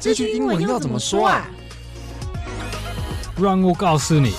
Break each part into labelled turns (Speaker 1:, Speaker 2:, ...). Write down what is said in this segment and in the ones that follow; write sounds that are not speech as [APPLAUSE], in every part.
Speaker 1: 这句英文要怎么说啊？
Speaker 2: 让我告诉你。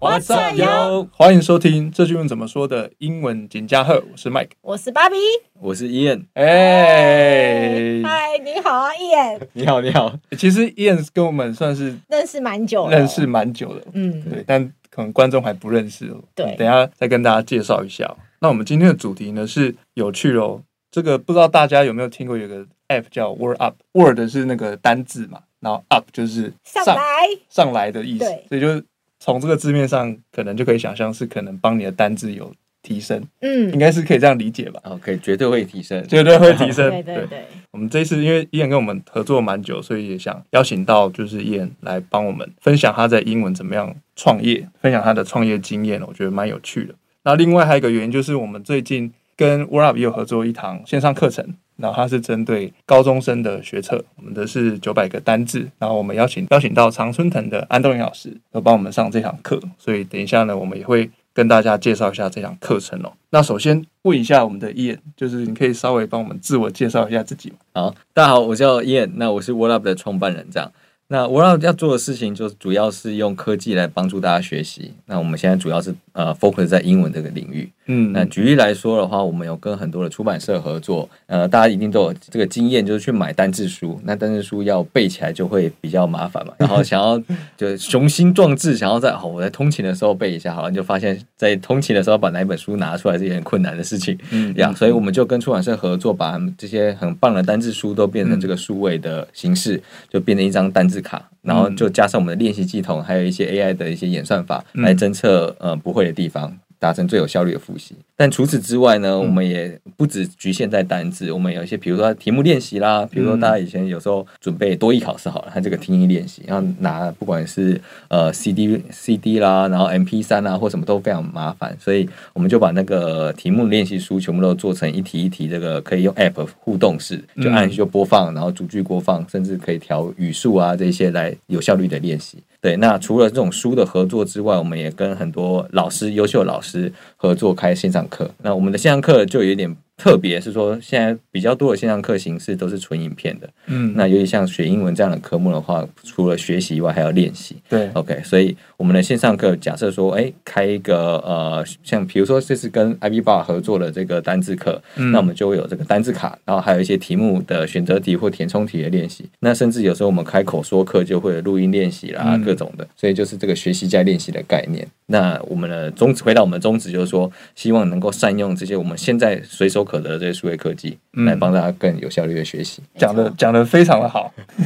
Speaker 3: What's up, yo？欢迎收听这句英文怎么说的英文简家贺，我是 Mike，
Speaker 4: 我是芭比，
Speaker 5: 我是 Ian。
Speaker 3: 哎，
Speaker 4: 嗨，你好啊，Ian。
Speaker 5: 你好，你好。
Speaker 3: 其实 Ian 跟我们算是
Speaker 4: 认识蛮久，
Speaker 3: 认识蛮久了，
Speaker 4: 嗯，
Speaker 3: 对，但可能观众还不认识，
Speaker 4: 对，
Speaker 3: 等一下再跟大家介绍一下。那我们今天的主题呢是有趣哦，这个不知道大家有没有听过，有个 App 叫 Word Up，Word 是那个单字嘛，然后 Up 就是上
Speaker 4: 上来
Speaker 3: 上来的意思，所以就从这个字面上可能就可以想象是可能帮你的单字有提升，
Speaker 4: 嗯，
Speaker 3: 应该是可以这样理解吧？
Speaker 5: 哦，可以，绝对会提升，
Speaker 3: 绝对会提升。
Speaker 4: 对对对。
Speaker 3: 我们这一次因为 Ian 跟我们合作蛮久，所以也想邀请到就是 Ian 来帮我们分享他在英文怎么样创业，分享他的创业经验，我觉得蛮有趣的。那另外还有一个原因就是我们最近跟 Word Up 有合作一堂线上课程，然后它是针对高中生的学测，我们的是九百个单字，然后我们邀请邀请到常春藤的安东尼老师，要帮我们上这堂课，所以等一下呢，我们也会跟大家介绍一下这堂课程哦。那首先问一下我们的 Ian，就是你可以稍微帮我们自我介绍一下自己吗？
Speaker 5: 好，大家好，我叫 Ian，那我是 Word Up 的创办人，这样。那 Word Up 要做的事情，就主要是用科技来帮助大家学习。那我们现在主要是呃 focus 在英文这个领域。
Speaker 3: 嗯，
Speaker 5: 那举例来说的话，我们有跟很多的出版社合作。呃，大家一定都有这个经验，就是去买单字书。那单字书要背起来就会比较麻烦嘛。然后想要就雄心壮志，想要在哦我在通勤的时候背一下，好像，就发现，在通勤的时候把哪一本书拿出来是一件困难的事情。嗯，呀，所以我们就跟出版社合作，把这些很棒的单字书都变成这个数位的形式，就变成一张单字卡。然后就加上我们的练习系统，还有一些 AI 的一些演算法来侦测呃不会的地方，达成最有效率的复习。但除此之外呢，我们也不只局限在单字，我们有一些比如说题目练习啦，比如说大家以前有时候准备多益考试好了，它这个听力练习，然后拿不管是呃 CD CD 啦，然后 MP 三啊或什么都非常麻烦，所以我们就把那个题目练习书全部都做成一题一题这个可以用 App 互动式，就按就播放，然后逐句播放，甚至可以调语速啊这些来有效率的练习。对，那除了这种书的合作之外，我们也跟很多老师优秀老师合作开线上课，那我们的线上课就有点特别，是说现在比较多的线上课形式都是纯影片的。嗯，那尤其像学英文这样的科目的话，除了学习以外，还要练习。
Speaker 3: 对
Speaker 5: ，OK，所以我们的线上课假设说，哎，开一个呃，像比如说这次跟 IB Bar 合作的这个单字课，嗯，那我们就会有这个单字卡，然后还有一些题目的选择题或填充题的练习。那甚至有时候我们开口说课就会有录音练习啦，嗯，各种的。所以就是这个学习加练习的概念。那我们的宗旨，回到我们的宗旨，就是说，希望能够善用这些我们现在随手可得的这些数位科技，嗯、来帮大家更有效率的学习。[LAUGHS]
Speaker 3: 讲的讲的非常的好，[LAUGHS]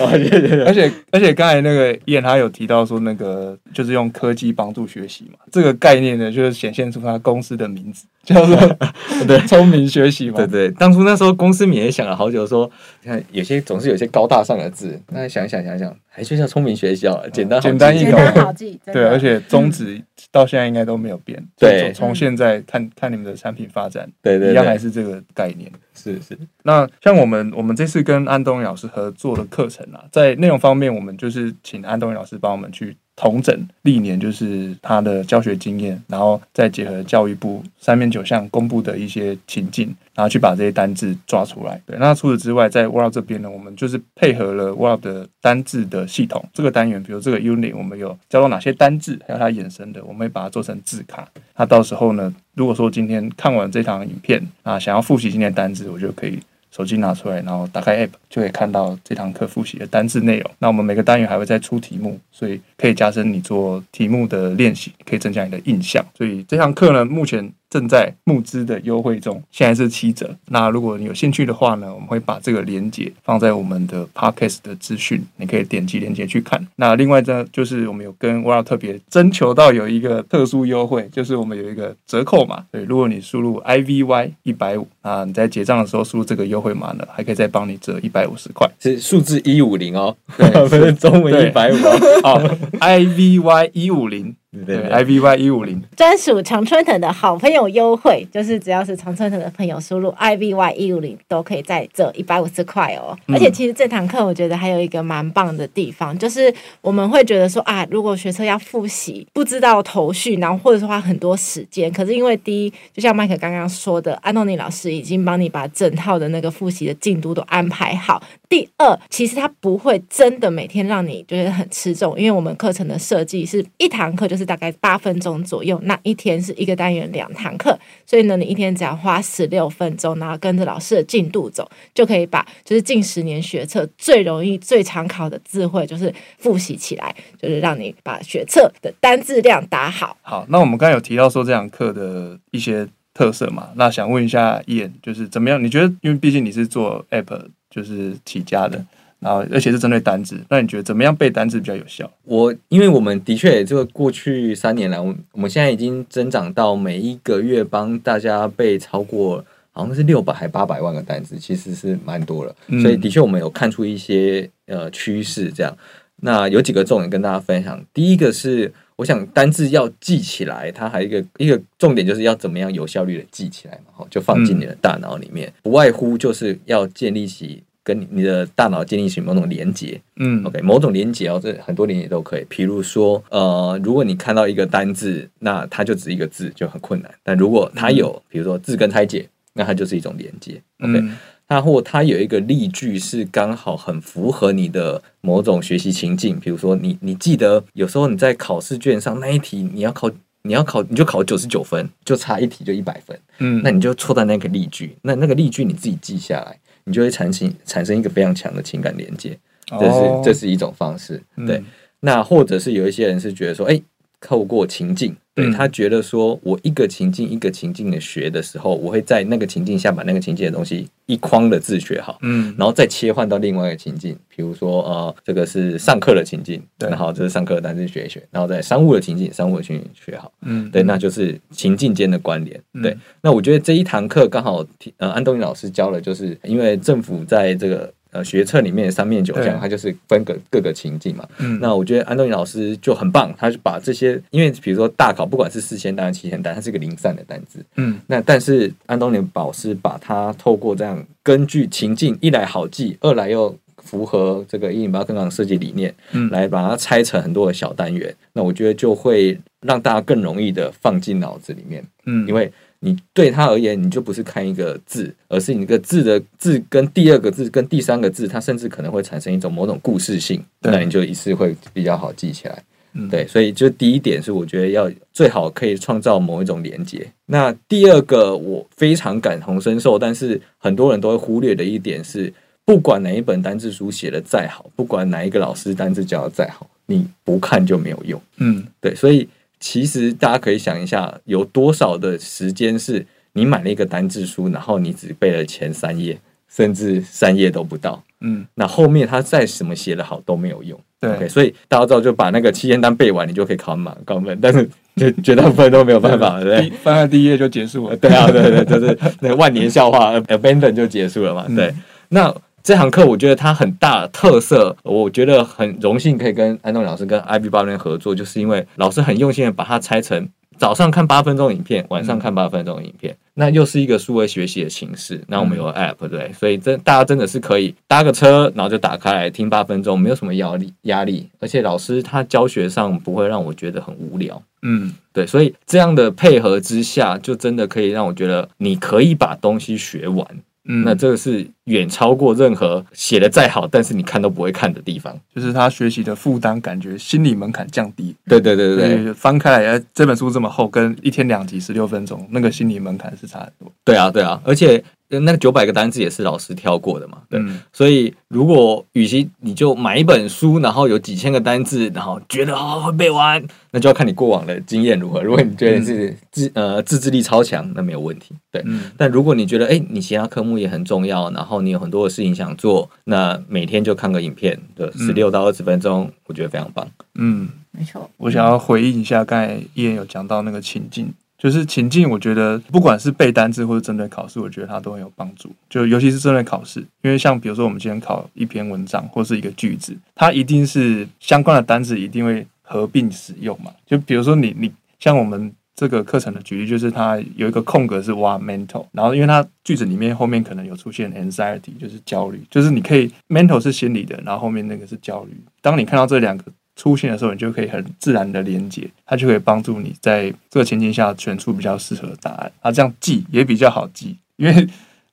Speaker 3: 而且而且刚才那个 Ian 他有提到说，那个就是用科技帮助学习嘛，这个概念呢，就是显现出他公司的名字叫做 [LAUGHS] 对聪明学习嘛。
Speaker 5: 对对，当初那时候公司也想了好久，说你看有些总是有些高大上的字，那想一想想想。还就叫聪明学校，简单
Speaker 3: 简单易懂，
Speaker 4: 好记。
Speaker 3: 对，而且宗旨到现在应该都没有变。对，从现在看看你们的产品发展，对对，一样还是这个概念。是是。那像我们我们这次跟安东尼老师合作的课程啊，在内容方面，我们就是请安东尼老师帮我们去。统整历年就是他的教学经验，然后再结合教育部三面九项公布的一些情境，然后去把这些单字抓出来。对，那除此之外，在 Word 这边呢，我们就是配合了 Word 的单字的系统。这个单元，比如这个 Unit，我们有教到哪些单字，还有它衍生的，我们会把它做成字卡。那到时候呢，如果说今天看完这堂影片啊，想要复习今天的单字，我就可以。手机拿出来，然后打开 App，就可以看到这堂课复习的单字内容。那我们每个单元还会再出题目，所以可以加深你做题目的练习，可以增加你的印象。所以这堂课呢，目前。正在募资的优惠中，现在是七折。那如果你有兴趣的话呢，我们会把这个链接放在我们的 Podcast 的资讯，你可以点击链接去看。那另外呢，就是我们有跟 Up 特别征求到有一个特殊优惠，就是我们有一个折扣码。对，如果你输入 IVY 一百五啊，你在结账的时候输入这个优惠码呢，还可以再帮你折一百五十块，
Speaker 5: 是数字一五零哦，对，[LAUGHS] 不是中文一百五哦，
Speaker 3: 哦，[LAUGHS] IVY 一五零。对，IVY 一五零
Speaker 4: 专属常春藤的好朋友优惠，就是只要是常春藤的朋友输入 IVY 一五零都可以再折一百五十块哦。嗯、而且其实这堂课我觉得还有一个蛮棒的地方，就是我们会觉得说啊，如果学车要复习，不知道头绪，然后或者是花很多时间。可是因为第一，就像麦克刚刚说的，安东尼老师已经帮你把整套的那个复习的进度都安排好。第二，其实他不会真的每天让你觉得很吃重，因为我们课程的设计是一堂课就是是大概八分钟左右，那一天是一个单元两堂课，所以呢，你一天只要花十六分钟，然后跟着老师的进度走，就可以把就是近十年学测最容易、最常考的字汇就是复习起来，就是让你把学测的单字量打好。
Speaker 3: 好，那我们刚才有提到说这堂课的一些特色嘛，那想问一下燕就是怎么样？你觉得，因为毕竟你是做 App。就是起家的，然后而且是针对单字，那你觉得怎么样背单字比较有效？
Speaker 5: 我因为我们的确这个过去三年来，我我们现在已经增长到每一个月帮大家背超过好像是六百还八百万个单字，其实是蛮多了。嗯、所以的确我们有看出一些呃趋势，这样。那有几个重点跟大家分享。第一个是，我想单字要记起来，它还有一个一个重点就是要怎么样有效率的记起来嘛，好，就放进你的大脑里面，嗯、不外乎就是要建立起跟你的大脑建立起某种连接，嗯，OK，某种连接哦，这很多连接都可以。比如说，呃，如果你看到一个单字，那它就只一个字就很困难，但如果它有，比如说字根拆解，那它就是一种连接，OK。嗯它或它有一个例句是刚好很符合你的某种学习情境，比如说你你记得有时候你在考试卷上那一题你要考你要考你就考九十九分，就差一题就一百分，嗯，那你就错在那个例句，那那个例句你自己记下来，你就会产生产生一个非常强的情感连接，这是这是一种方式，对。嗯、那或者是有一些人是觉得说，哎、欸。透过情境，对他觉得说，我一个情境一个情境的学的时候，我会在那个情境下把那个情境的东西一框的字学好，嗯，然后再切换到另外一个情境，比如说呃，这个是上课的情境，对，然后这是上课的单词学一学，然后在商务的情境，商务的情境学好，嗯，对，那就是情境间的关联，对，那我觉得这一堂课刚好呃，安东尼老师教了，就是因为政府在这个。呃，学测里面的三面九项，它就是分个各个情境嘛。嗯，那我觉得安东尼老师就很棒，他就把这些，因为比如说大考，不管是四千单、七千单，它是一个零散的单子。嗯，那但是安东尼老师把它透过这样根据情境，一来好记，二来又符合这个一零八课纲设计理念，嗯，来把它拆成很多的小单元。那我觉得就会让大家更容易的放进脑子里面。嗯，因为。你对他而言，你就不是看一个字，而是你个字的字跟第二个字跟第三个字，它甚至可能会产生一种某种故事性，对那你就一次会比较好记起来。嗯、对，所以就第一点是，我觉得要最好可以创造某一种连接。那第二个我非常感同身受，但是很多人都会忽略的一点是，不管哪一本单字书写的再好，不管哪一个老师单字教的再好，你不看就没有用。嗯，对，所以。其实大家可以想一下，有多少的时间是你买了一个单字书，然后你只背了前三页，甚至三页都不到。嗯，那后面他再什么写的好都没有用。对，okay, 所以大家知道就把那个七千单背完，你就可以考满高分。但是就绝大部分都没有办法，[LAUGHS] 对，对，对，翻到第一页就结束了。对啊，对对，就是那个万年笑话，abandon 就结束了嘛。对，嗯、那。这堂课我觉得它很大的特色，我觉得很荣幸可以跟安东老师跟 IB 八合作，就是因为老师很用心的把它拆成早上看八分钟影片，晚上看八分钟影片，嗯、那又是一个数位学习的形式。那我们有 App 对，所以真大家真的是可以搭个车，然后就打开来听八分钟，没有什么压力压力，而且老师他教学上不会让我觉得很无聊。嗯，对，所以这样的配合之下，就真的可以让我觉得你可以把东西学完。嗯，那这个是远超过任何写的再好，但是你看都不会看的地方，就是他学习的负担感觉心理门槛降低。对对对对对，翻开来，这本书这么厚，跟一天两集十六分钟，那个心理门槛是差很多。对啊对啊，而且。那个九百个单字也是老师挑过的嘛，对，嗯、所以如果与其你就买一本书，然后有几千个单字，然后觉得哦会背完，那就要看你过往的经验如何。如果你觉得是自、嗯、呃自制力超强，那没有问题，对。嗯、但如果你觉得哎，你其他科目也很重要，然后你有很多的事情想做，那每天就看个影片，对，十六到二十分钟，我觉得非常棒。嗯，没错。我想要回应一下刚才 Ian 有讲到那个情境。就是情境，我觉得不管是背单词或者针对考试，我觉得它都很有帮助。就尤其是针对考试，因为像比如说我们今天考一篇文章或是一个句子，它一定是相关的单词一定会
Speaker 3: 合并使用嘛。就比如说你你像我们这个课程的举例，就是它有一个空格是挖 mental，然后因为它句子里面后面可能有出现 anxiety，就是焦虑，就是你可以 mental 是心理的，然后后面那个是焦虑。当你看到这两个出现的时候，你就可以很自然的连接，它就可以帮助你在这个情境下选出比较适合的答案。啊，这样记也比较好记，因为。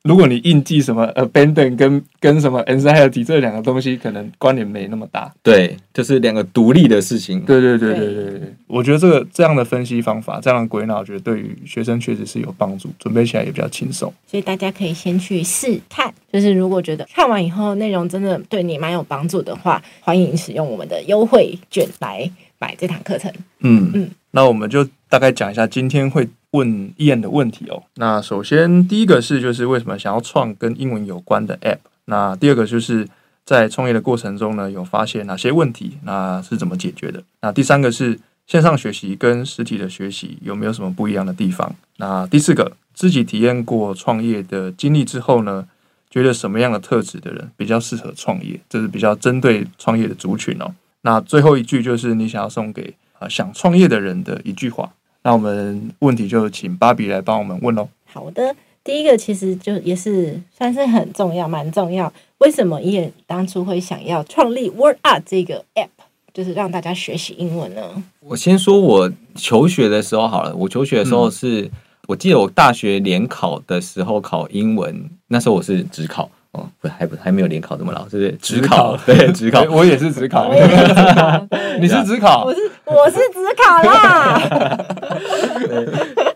Speaker 3: 如果你硬记什么 abandon 跟跟什么 anxiety 这两个东西，可能关联没那么大。
Speaker 5: 对，就是两个独立的事情。
Speaker 3: 对对对对对对，我觉得这个这样的分析方法，这样的归纳，我觉得对于学生确实是有帮助，准备起来也比较轻松。
Speaker 4: 所以大家可以先去试看，就是如果觉得看完以后内容真的对你蛮有帮助的话，欢迎使用我们的优惠券来买这堂课程。
Speaker 3: 嗯嗯，那我们就大概讲一下今天会。问 Ian 的问题哦。那首先第一个是，就是为什么想要创跟英文有关的 App？那第二个就是在创业的过程中呢，有发现哪些问题？那是怎么解决的？那第三个是线上学习跟实体的学习有没有什么不一样的地方？那第四个自己体验过创业的经历之后呢，觉得什么样的特质的人比较适合创业？这是比较针对创业的族群哦。那最后一句就是你想要送给啊想创业的人的一句话。那我们问题就请芭比来帮我们问喽。
Speaker 4: 好的，第一个其实就也是算是很重要，蛮重要。为什么 Ian 当初会想要创立 Word Art 这个 App，就是让大家学习英文呢？
Speaker 5: 我先说我求学的时候好了，我求学的时候是，嗯、我记得我大学联考的时候考英文，那时候我是只考。哦，不，还不还没有联考这么老，是不是？只考，[LAUGHS] 对，只 [LAUGHS] 考，
Speaker 3: 我也是只考，[LAUGHS] 你是只考，
Speaker 4: 我是我是只考啦。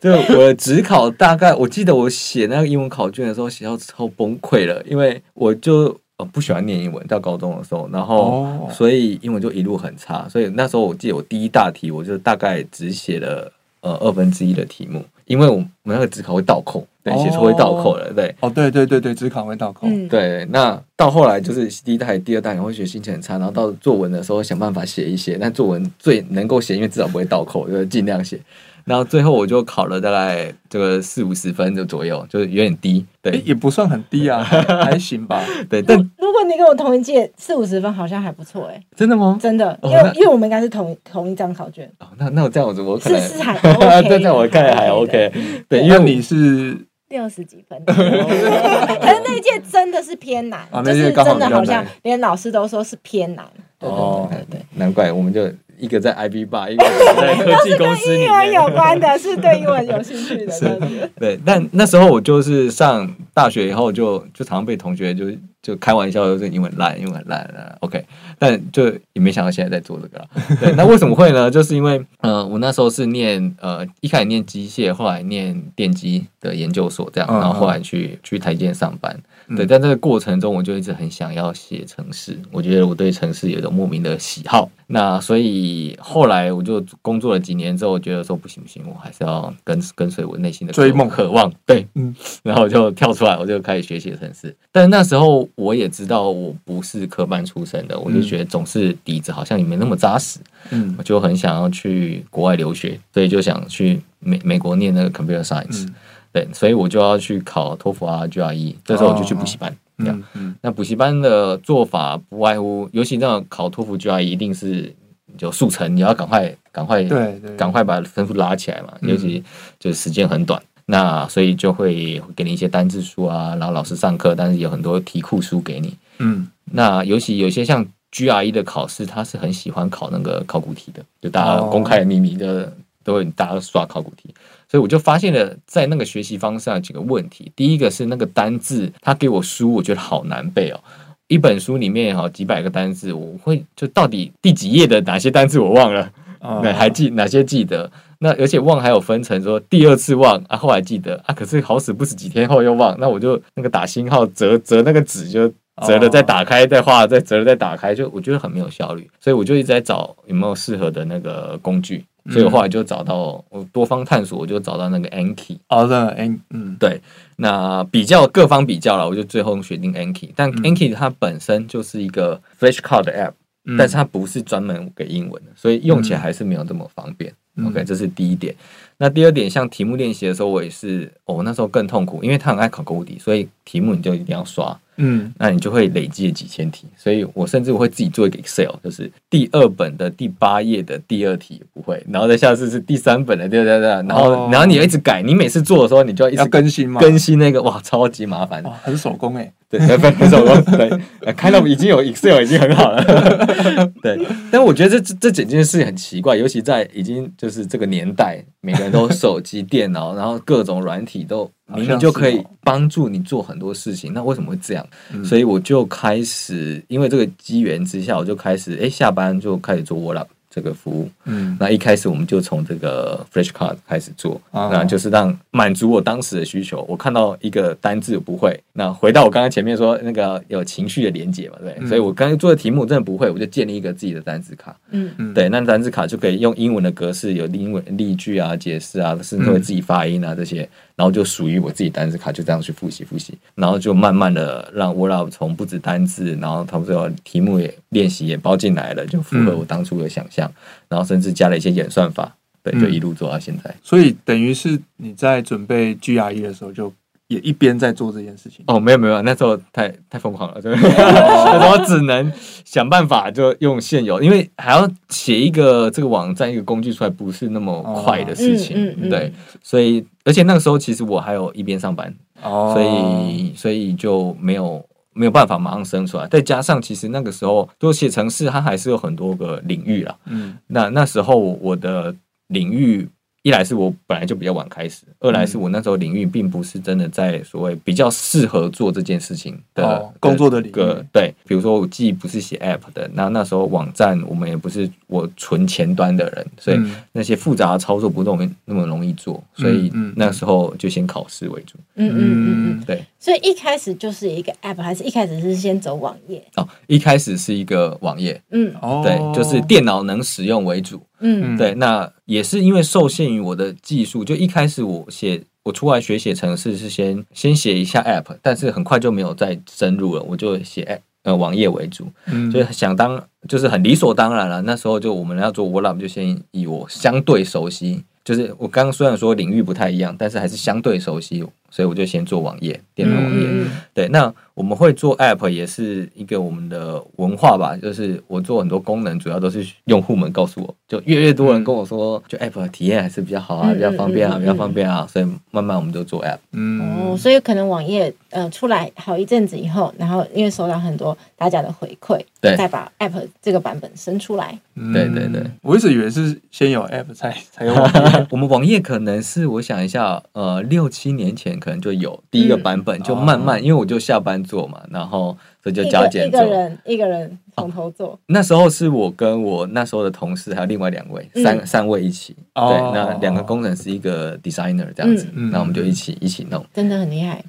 Speaker 5: 对，就我只考大概，我记得我写那个英文考卷的时候，写到超崩溃了，因为我就呃不喜欢念英文，到高中的时候，然后所以英文就一路很差，所以那时候我记得我第一大题，我就大概只写了呃二分之一的题目。因为我们那个纸考会倒扣，对，写错会倒扣了，对。
Speaker 3: 哦，对对对对，纸考会倒扣。
Speaker 4: 嗯、
Speaker 5: 对，那到后来就是第一代、第二代，你会学心情很差，然后到作文的时候想办法写一写，但作文最能够写，因为至少不会倒扣，就是尽量写。然后最后我就考了大概这个四五十分就左右，就是有点低，对，
Speaker 3: 也不算很低啊，[LAUGHS] 还行吧。
Speaker 5: 对，但
Speaker 4: 如果你跟我同一届，四五十分好像还不错哎。
Speaker 5: 真的吗？
Speaker 4: 真的，因为因为我们应该是同同一张考卷。
Speaker 5: 哦，那那我这样子我可能
Speaker 4: 是是还 OK，[LAUGHS]
Speaker 5: 这样我看还 OK。对，因为你是
Speaker 4: 六十几分，[LAUGHS] 可是那一届真的是偏难，就是真的好像连老师都说是偏难。
Speaker 5: 哦，对对，难怪我们就。一个在 IB 吧，一个在 [LAUGHS] 科技公司里面。
Speaker 4: 英文有关的，是对英文有兴趣的。[LAUGHS] 是
Speaker 5: 对，但那时候我就是上大学以后就，就就常常被同学就就开玩笑，说英文烂，英文很烂。OK，但就也没想到现在在做这个。对，[LAUGHS] 那为什么会呢？就是因为，呃，我那时候是念呃一开始念机械，后来念电机的研究所，这样，然后后来去去台积电上班。对，在这个过程中，我就一直很想要写城市。我觉得我对城市有一种莫名的喜好。那所以后来我就工作了几年之后，我觉得说不行不行，我还是要跟跟随我内心的追梦渴望。对，嗯，[LAUGHS] 然后就跳出来，我就开始学写城市。但那时候我也知道我不是科班出身的，我就觉得总是底子好像也没那么扎实。嗯，我就很想要去国外留学，所以就想去美美国念那个 computer science。嗯对，所以我就要去考托福啊、GRE，这时候我就去补习班。这样，那补习班的做法不外乎，尤其那种考托福、GRE，一定是就速成，你要赶快、赶快、对，赶快把分数拉起来嘛。尤其就是时间很短，那所以就会给你一些单字书啊，然后老师上课，但是有很多题库书给你。嗯，那尤其有些像 GRE 的考试，他是很喜欢考那个考古题的，就大家公开的秘密的，都会大家刷考古题。所以我就发现了，在那个学习方向几个问题。第一个是那个单字，他给我书，我觉得好难背哦。一本书里面哈几百个单字，我会就到底第几页的哪些单字我忘了，那还记哪些记得？那而且忘还有分成说第二次忘啊，后来记得啊，可是好死不死几天后又忘，那我就那个打星号折折那个纸就折了再打开再画再折了再打开，就我觉得很没有效率。所以我就一直在找有没有适合的那个工具。所以后来就找到我多方探索，我就找到那个 Anki。
Speaker 3: 哦，对，An，嗯，
Speaker 5: 对。那比较各方比较了，我就最后选定 Anki。但 Anki 它本身就是一个 flashcard 的 app，但是它不是专门给英文的，所以用起来还是没有这么方便。OK，这是第一点。那第二点，像题目练习的时候，我也是，哦，那时候更痛苦，因为它很爱考勾底，所以题目你就一定要刷。嗯，那你就会累积几千题。所以我甚至我会自己做一个 Excel，就是第二本的第八页的第二题不会，然后再下次是第三本的第二第二，然后、哦、然后你要一直改，你每次做的时候你就要一直
Speaker 3: 更新吗？
Speaker 5: 更新那个哇，超级麻烦，
Speaker 3: 很手工哎。
Speaker 5: 对，很手工。对，看到已经有 Excel 已经很好了。[LAUGHS] 对，但我觉得这这整件事很奇怪，尤其在已经就是这个年代，每个人都手机、电脑，然后各种软体都明明就可以帮助你做很多事情，那为什么会这样？嗯、所以我就开始，因为这个机缘之下，我就开始哎，下班就开始做 Word Up。这个服务，嗯，那一开始我们就从这个 Flashcard 开始做，啊，那就是让满足我当时的需求。我看到一个单字不会，那回到我刚刚前面说那个有情绪的连接嘛，对，嗯，所以我刚才做的题目真的不会，我就建立一个自己的单字卡，嗯嗯，对，那单字卡就可以用英文的格式，有英文例句啊、解释啊，甚至会自己发音啊这些。然后就属于我自己单字卡，就这样去复习复习，然后就慢慢的让 WordUp 从不止单字，然后他们说题目也练习也包进来了，就符合我当初的想象，嗯、然后甚至加了一些演算法，对，就一路做到现在。
Speaker 3: 所以等于是你在准备 GRE 的时候就。也一边在做这件事情。
Speaker 5: 哦，没有没有，那时候太太疯狂了，[LAUGHS] 对，那时候只能想办法就用现有，因为还要写一个这个网站一个工具出来，不是那么快的事情，哦。嗯嗯、对，所以而且那个时候其实我还有一边上班，哦，所以所以就没有没有办法马上生出来，再加上其实那个时候做写程式，它还是有很多个领域啦，嗯，那那时候我的领域。一来是我本来就比较晚开始，二来是我那时候领域并不是真的在所谓比较适合做这件事情的、
Speaker 3: 哦、工作的领域。
Speaker 5: 对，比如说我既不是写 App 的，那那时候网站我们也不是我纯前端的人，所以那些复杂的操作不那么那么容易做，所以那时候就先考试为主。
Speaker 4: 嗯嗯嗯嗯，
Speaker 5: 对。
Speaker 4: 所以一开始就是一个 App，还是一开始是先走网页？
Speaker 5: 哦，一开始是一个网页。嗯，对，就是电脑能使用为主。嗯，对，那也是因为受限于我的技术，就一开始我写我出来学写程式是先先写一下 App，但是很快就没有再深入了，我就写 App 呃网页为主，嗯，所以想当就是很理所当然了。那时候就我们要做 WordUp，就先以我相对熟悉，就是我刚刚虽然说领域不太一样，但是还是相对熟悉。所以我就先做网页，电脑网页。嗯、对，那我们会做 App 也是一个我们的文化吧。就是我做很多功能，主要都是用户们告诉我，就越越多人跟我说，就 App 的体验还是比较好啊，比较方便啊，比较方便啊。所以慢慢我们就做 App。
Speaker 4: 嗯，哦，所以可能网页呃出来好一阵子以后，然后因为收到很多大家的回馈，对，再把 App 这个版本生出来。
Speaker 5: 嗯、对对对，
Speaker 3: 我一直以为是先有 App 才才有网页。[LAUGHS]
Speaker 5: 我们网页可能是我想一下，呃，六七年前。可能就有第一个版本，就慢慢，因为我就下班做嘛，然后所以就加减做。
Speaker 4: 一个人一个人从头做。
Speaker 5: 那时候是我跟我那时候的同事还有另外两位，三三位一起。对，那两个工程师一个 designer 这样子，那我们就一起一起弄。
Speaker 4: 真的很厉害。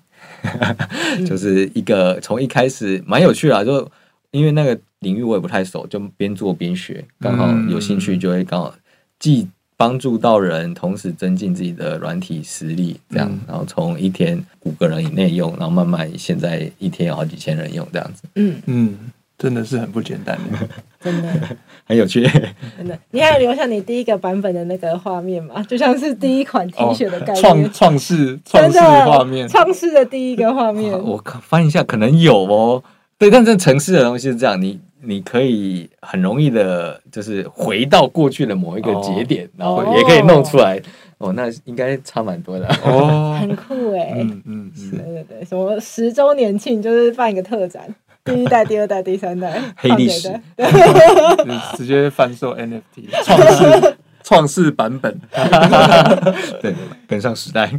Speaker 4: [LAUGHS]
Speaker 5: 就是一个从一开始蛮有趣的，就因为那个领域我也不太熟，就边做边学，刚好有兴趣就会刚好记。帮助到人，同时增进自己的软体实力，这样，嗯、然后从一天五个人以内用，然后慢慢现在一天有好几千人用，这样子。
Speaker 3: 嗯嗯，真的是很不简单的，[LAUGHS]
Speaker 4: 真的
Speaker 5: 很有趣。
Speaker 4: 真的，你还有留下你第一个版本的那个画面吗？[LAUGHS] 就像是第一款 T 恤的概
Speaker 3: 念，创创世创世画面，
Speaker 4: 创世的第一个画面。[LAUGHS]
Speaker 5: 我翻一下，可能有哦。对，但这城市的东西是这样，你。你可以很容易的，就是回到过去的某一个节点，然后也可以弄出来。哦，那应该差蛮多的
Speaker 4: 哦，[LAUGHS] 很酷哎。嗯嗯，对对对，什么十周年庆就是办一个特展，第一代、第二代、第三代 [LAUGHS]
Speaker 5: 黑历史，[LAUGHS]
Speaker 3: 直接贩售 NFT，创世创世版本，
Speaker 5: 对，跟上时代。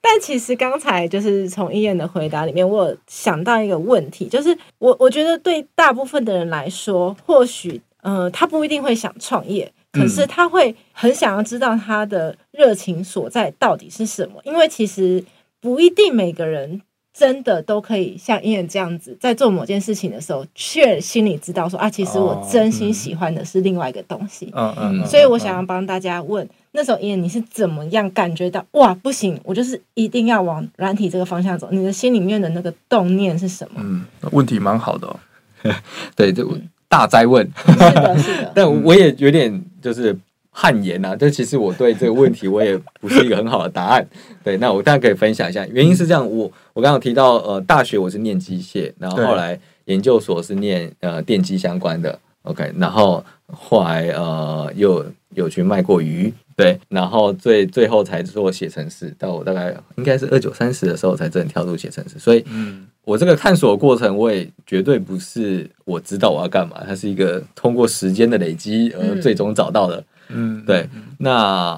Speaker 4: 但其实刚才就是从伊恩的回答里面，我有想到一个问题，就是我我觉得对大部分的人来说，或许呃他不一定会想创业，可是他会很想要知道他的热情所在到底是什么，因为其实不一定每个人。真的都可以像伊人这样子，在做某件事情的时候，却心里知道说啊，其实我真心喜欢的是另外一个东西。嗯嗯。所以我想要帮大家问，那时候伊恩你是怎么样感觉到哇，不行，我就是一定要往软体这个方向走？你的心里面的那个动念是什么？
Speaker 3: 嗯，问题蛮好的哦。[LAUGHS]
Speaker 5: 对，这大哉问。
Speaker 4: 是的，是的。[LAUGHS]
Speaker 5: 但我也有点就是。汗颜呐。但其实我对这个问题我也不是一个很好的答案。对，那我大家可以分享一下，原因是这样，我我刚刚提到呃，大学我是念机械，然后后来研究所是念呃电机相关的，OK，然后后来呃又有去卖过鱼。对，然后最最后才做写程式，到我大概应该是二九三十的时候才真的跳入写程式。所以，嗯，我这个探索的过程，我也绝对不是我知道我要干嘛，它是一个通过时间的累积而最终找到的。嗯，对。那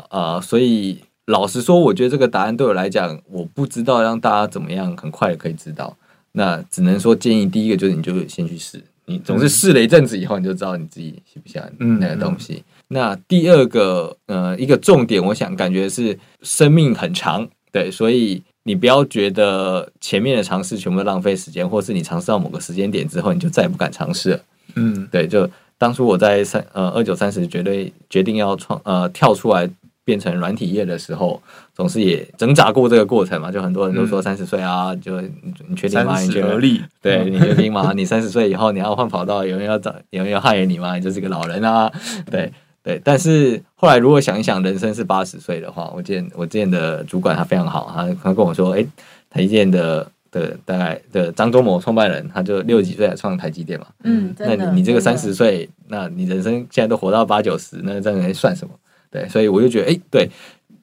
Speaker 5: 啊、呃，所以老实说，我觉得这个答案对我来讲，我不知道让大家怎么样很快可以知道。那只能说建议第一个就是你就先去试，你总是试了一阵子以后，你就知道你自己喜不喜欢那个东西。嗯嗯那第二个，呃，一个重点，我想感觉是生命很长，对，所以你不要觉得前面的尝试全部都浪费时间，或是你尝试到某个时间点之后，你就再也不敢尝试了。嗯，对，就当初我在三呃二九三十绝对决定要创呃跳出来。变成软体业的时候，总是也挣扎过这个过程嘛。就很多人都说三十岁啊，嗯、就你确定吗？你觉得？对，你确定吗？你三十岁以后你要换跑道，有人要找，有人要害你吗？你就是个老人啊。对对，但是后来如果想一想，人生是八十岁的话，我见我之前的主管他非常好，他他跟我说，哎、欸，台积电的的大概的张忠谋创办人，他就六十几岁才创台积电嘛。嗯，那你你这个三十岁，那你人生现在都活到八九十，那这样算什么？对，所以我就觉得，哎，对，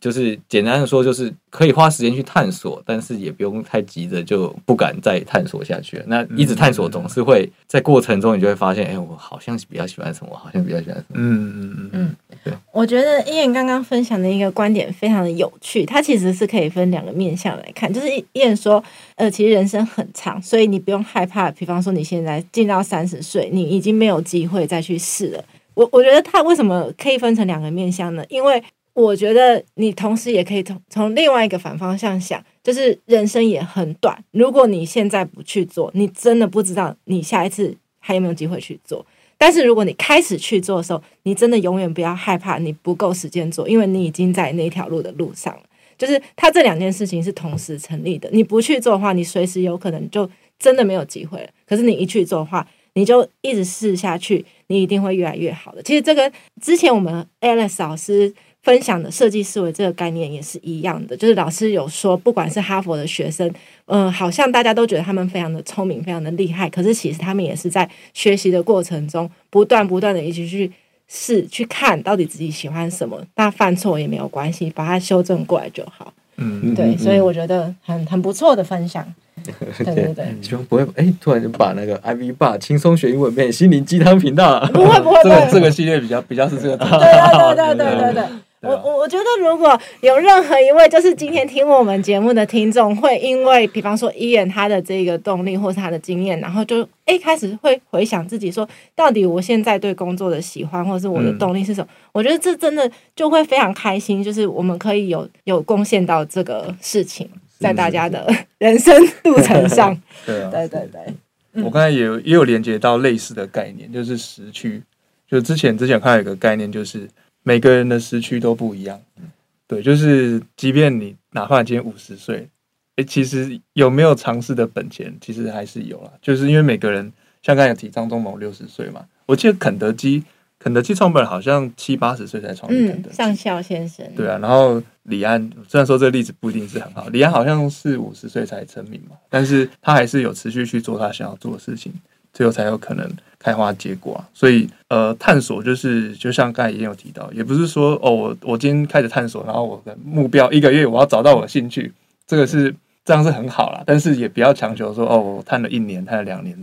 Speaker 5: 就是简单的说，就是可以花时间去探索，但是也不用太急着就不敢再探索下去了。那一直探索，总是会在过程中，你就会发现，哎，我好像比较喜欢什么，好像比较喜欢什么。嗯嗯嗯嗯。对，我觉得
Speaker 4: 伊人刚刚分享的一个观点非常的有趣，它其实是可以分两个面向来看，就是伊人说，呃，其实人生很长，所以你不用害怕。比方说，你现在进到三十岁，你已经没有机会再去试了。我我觉得他为什么可以分成两个面向呢？因为我觉得你同时也可以从从另外一个反方向想，就是人生也很短。如果你现在不去做，你真的不知道你下一次还有没有机会去做。但是如果你开始去做的时候，你真的永远不要害怕你不够时间做，因为你已经在那条路的路上了。就是他这两件事情是同时成立的。你不去做的话，你随时有可能就真的没有机会了。可是你一去做的话，你就一直试下去，你一定会越来越好的。其实这个之前我们 Alex 老师分享的设计思维这个概念也是一样的，就是老师有说，不管是哈佛的学生，嗯、呃，好像大家都觉得他们非常的聪明，非常的厉害，可是其实他们也是在学习的过程中，不断不断的一起去试，去看到底自己喜欢什么。那犯错也没有关系，把它修正过来就好。嗯，对，嗯、所以我觉得很很不错的分享。[LAUGHS] 对对对，希望不会哎，突然就把那个 Ivy Bar 轻松学英文变心灵鸡汤频道了。
Speaker 3: 不会不会，[LAUGHS] 这个这个系列比较比较是这个。对对
Speaker 4: 对对对对对，我我我觉得如果有任何一位就是今天听我们节目的听众，会因为比方说伊恩他的这个动力或是他的经验，然后就一开始会回想自己说，到底我现在对工作的喜欢或是我的动力是什么？我觉得这真的就会非常开心，就是我们可以有有贡献到这个事情。在大家的 [LAUGHS] 人生路程上，[LAUGHS] 对啊，对对对，
Speaker 3: 我刚才也有也有连接到类似的概念，就是时区。就之前之前看到一个概念，就是每个人的时区都不一样。对，就是即便你哪怕今天五十岁，哎，其实有没有尝试的本钱，其实还是有啦。就是因为每个人，像刚才提张忠谋六十岁嘛，我记得肯德基。肯德基创办人好像七八十岁才创立肯德基，
Speaker 4: 上校先生。
Speaker 3: 对啊，然后李安虽然说这个例子不一定是很好，李安好像是五十岁才成名嘛，但是他还是有持续去做他想要做的事情，最后才有可能开花结果啊。所以呃，探索就是就像刚才也有提到，也不是说哦，我我今天开始探索，然后我的目标一个月我要找到我的兴趣，这个是这样是很好啦，但是也不要强求说哦，我探了一年，探了两年，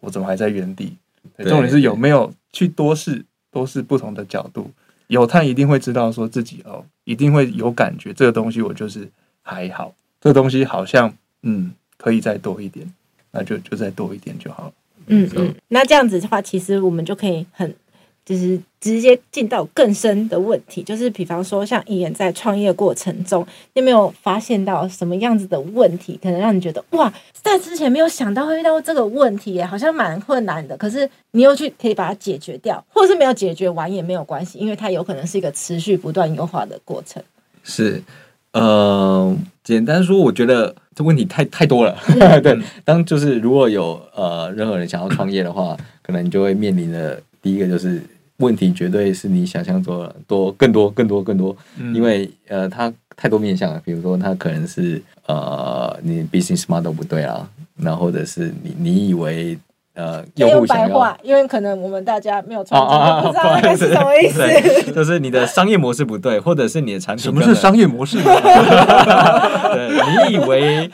Speaker 3: 我怎么还在原地？重点是有没有去多试。多试不同的角度，有探一定会知道说自己哦，一定会有感觉。这个东西我就是还好，这个东西好像嗯可以再多一点，那就就再多一点就好了。
Speaker 4: 嗯嗯，那这样子的话，其实我们就可以很。就是直接进到更深的问题，就是比方说像伊人在创业过程中，你有没有发现到什么样子的问题，可能让你觉得哇，在之前没有想到会遇到这个问题，好像蛮困难的。可是你又去可以把它解决掉，或者是没有解决完也没有关系，因为它有可能是一个持续不断优化的过程。
Speaker 5: 是，呃，简单说，我觉得这问题太太多了。[LAUGHS] 对，当就是如果有呃任何人想要创业的话，可能你就会面临的第一个就是。问题绝对是你想象中的多更多更多更多，嗯、因为呃，它太多面向了。比如说，它可能是呃，你 business model 不对啊，然后或者是你你以为。呃，
Speaker 4: 用白话，因为可能我们大家没有创作，不知道那是什么意思。
Speaker 5: 就是你的商业模式不对，或者是你的产品。
Speaker 3: 什么是商业模式？
Speaker 5: 对，你以为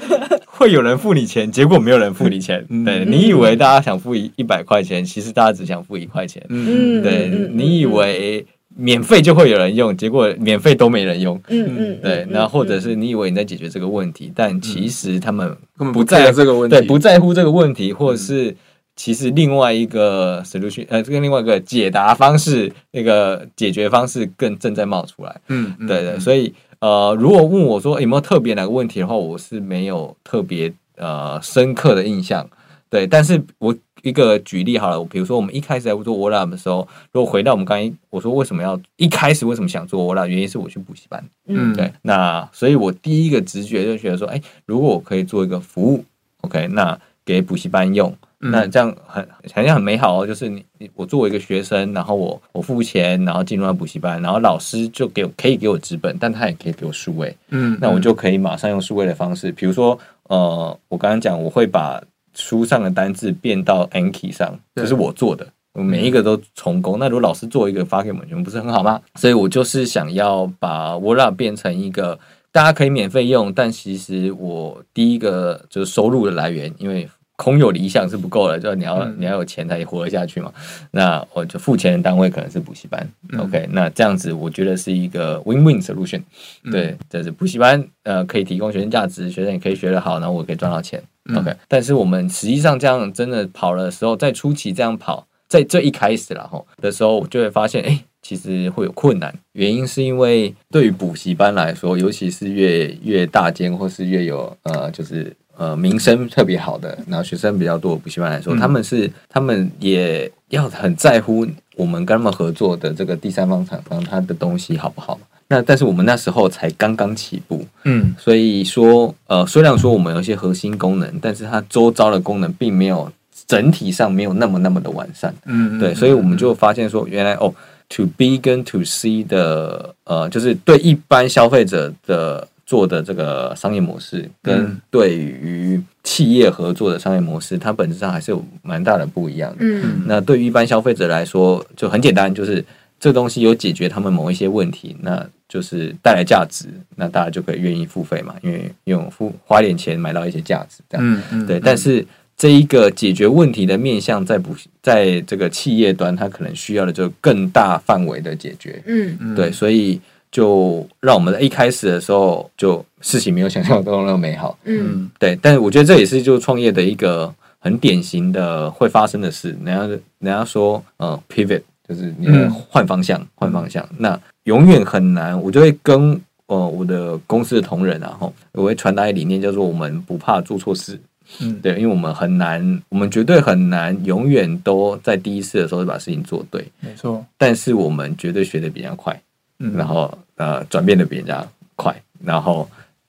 Speaker 5: 会有人付你钱，结果没有人付你钱。对，你以为大家想付一一百块钱，其实大家只想付一块钱。嗯，对，你以为免费就会有人用，结果免费都没人用。嗯嗯，对，那或者是你以为你在解决这个问题，但其实他们不在乎这个问题，对，不在乎这个问题，或者是。其实另外一个 solution，呃，这个另外一个解答方式，那个解决方式更正在冒出来。嗯，对对，所以呃，如果问我说有没有特别哪个问题的话，我是没有特别呃深刻的印象。对，但是我一个举例好了，比如说我们一开始在做 WordUp 的时候，如果回到我们刚才我说为什么要一开始为什么想做 WordUp，原因是我去补习班。嗯，对，那所以我第一个直觉就觉得说，哎，如果我可以做一个服务，OK，那给补习班用。那这样很好像很美好哦，就是你你我作为一个学生，然后我我付钱，然后进入到补习班，然后老师就给我可以给我纸本，但他也可以给我数位，嗯，那我就可以马上用数位的方式，比如说呃，我刚刚讲我会把书上的单字变到 Anki 上，这是我做的，我每一个都重工。那如果老师做一个发给我们，不是很好吗？所以我就是想要把 WordUp 变成一个大家可以免费用，但其实我第一个就是收入的来源，因为。空有理想是不够的，就是你要你要有钱才活得下去嘛。那我就付钱的单位可能是补习班。嗯、OK，那这样子我觉得是一个 win-win solution。嗯、对，就是补习班呃可以提供学生价值，学生也可以学得好，然后我可以赚到钱。OK，、嗯、但是我们实际上这样真的跑的时候，在初期这样跑，在这一开始然后的时候，我就会发现，哎、欸，其实会有困难。原因是因为对于补习班来说，尤其是越越大间或是越有呃就是。呃，名声特别好的，然后学生比较多的补习班来说，嗯、他们是他们也要很在乎我们跟他们合作的这个第三方厂商他的东西好不好？那但是我们那时候才刚刚起步，嗯，所以说呃，虽然说我们有一些核心功能，但是它周遭的功能并没有整体上没有那么那么的完善，嗯，对，所以我们就发现说，原来哦，To B 跟 To C 的呃，就是对一般消费者的。做的这个商业模式跟对于企业合作的商业模式，它本质上还是有蛮大的不一样的。嗯，那对于一般消费者来说，就很简单，就是这东西有解决他们某一些问题，那就是带来价值，那大家就可以愿意付费嘛，因为用付花点钱买到一些价值，这样。嗯嗯。对，但是这一个解决问题的面向，在不在这个企业端，它可能需要的就更大范围的解决。嗯嗯。对，所以。就让我们在一开始的时候，就事情没有想象中那么美好。嗯，对。但是我觉得这也是就创业的一个很典型的会发生的事。人家人家说，呃，pivot 就是你的换方向，换方向。那永远很难。我就会跟呃我的公司的同仁，然后我会传达一个理念，叫做我们不怕做错事。嗯，对，因为我们很难，我们绝对很难，永远都在第一次的时候就把事情做对。
Speaker 3: 没错。
Speaker 5: 但是我们绝对学的比较快。嗯，然后呃，转变的比人家快，然后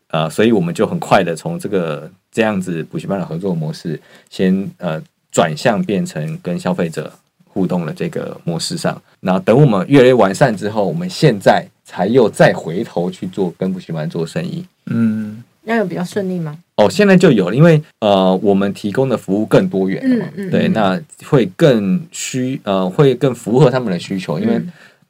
Speaker 5: 呃，所以我们就很快的从这个这样子补习班的合作模式，先呃转向变成跟消费者互动的这个模式上。然后等我们越来越完善之后，我们现在才又再回头去做跟补习班做生意。嗯，
Speaker 4: 那有比较顺利吗？
Speaker 5: 哦，现在就有了，因为呃，我们提供的服务更多元了嘛，嗯嗯，对，那会更需呃，会更符合他们的需求，因为。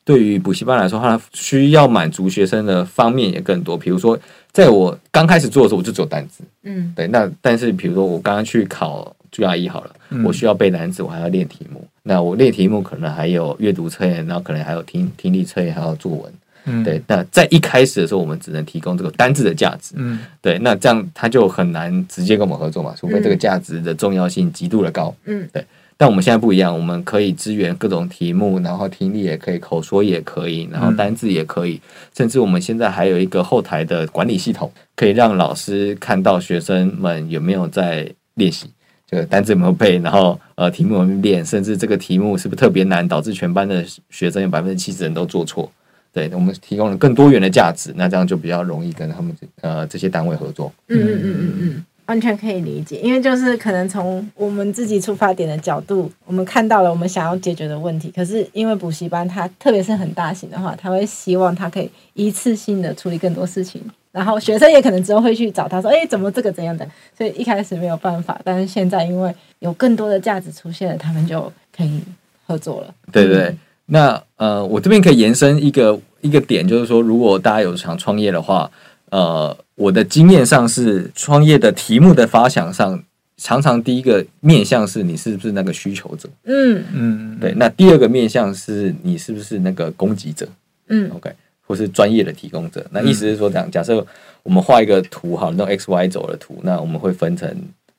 Speaker 5: 对于补习班来说，它需要满足学生的方面也更多。比如说，在我刚开始做的时候，我就只有单字，嗯，对。那但是，比如说我刚刚去考 GRE 好了，嗯、我需要背单字，我还要练题目。那我练题目可能还有阅读测验，然后可能还有听听力测验，还有作文。嗯，对。那在一开始的时候，我们只能提供这个单字的价值，嗯，对。那这样他就很难直接跟我们合作嘛，除非这个价值的重要性极度的高，嗯，对。但我们现在不一样，我们可以支援各种题目，然后听力也可以，口说也可以，然后单字也可以，甚至我们现在还有一个后台的管理系统，可以让老师看到学生们有没有在练习，这个单字有没有背，然后呃题目有没有练，甚至这个题目是不是特别难，导致全班的学生有百分之七十人都做错。对，我们提供了更多元的价值，那这样就比较容易跟他们呃这些单位合作。嗯嗯嗯嗯嗯。
Speaker 4: 完全可以理解，因为就是可能从我们自己出发点的角度，我们看到了我们想要解决的问题。可是因为补习班它特别是很大型的话，他会希望他可以一次性的处理更多事情，然后学生也可能之后会去找他说：“哎，怎么这个怎样的？”所以一开始没有办法，但是现在因为有更多的价值出现了，他们就可以合作了。
Speaker 5: 对对对，那呃，我这边可以延伸一个一个点，就是说，如果大家有想创业的话。呃，我的经验上是创业的题目的发想上，常常第一个面向是你是不是那个需求者，
Speaker 4: 嗯。
Speaker 5: 嗯，对。那第二个面向是你是不是那个供给者，
Speaker 4: 嗯
Speaker 5: ，OK，或是专业的提供者。那意思是说，这样假设我们画一个图，哈，那 X Y 轴的图，那我们会分成，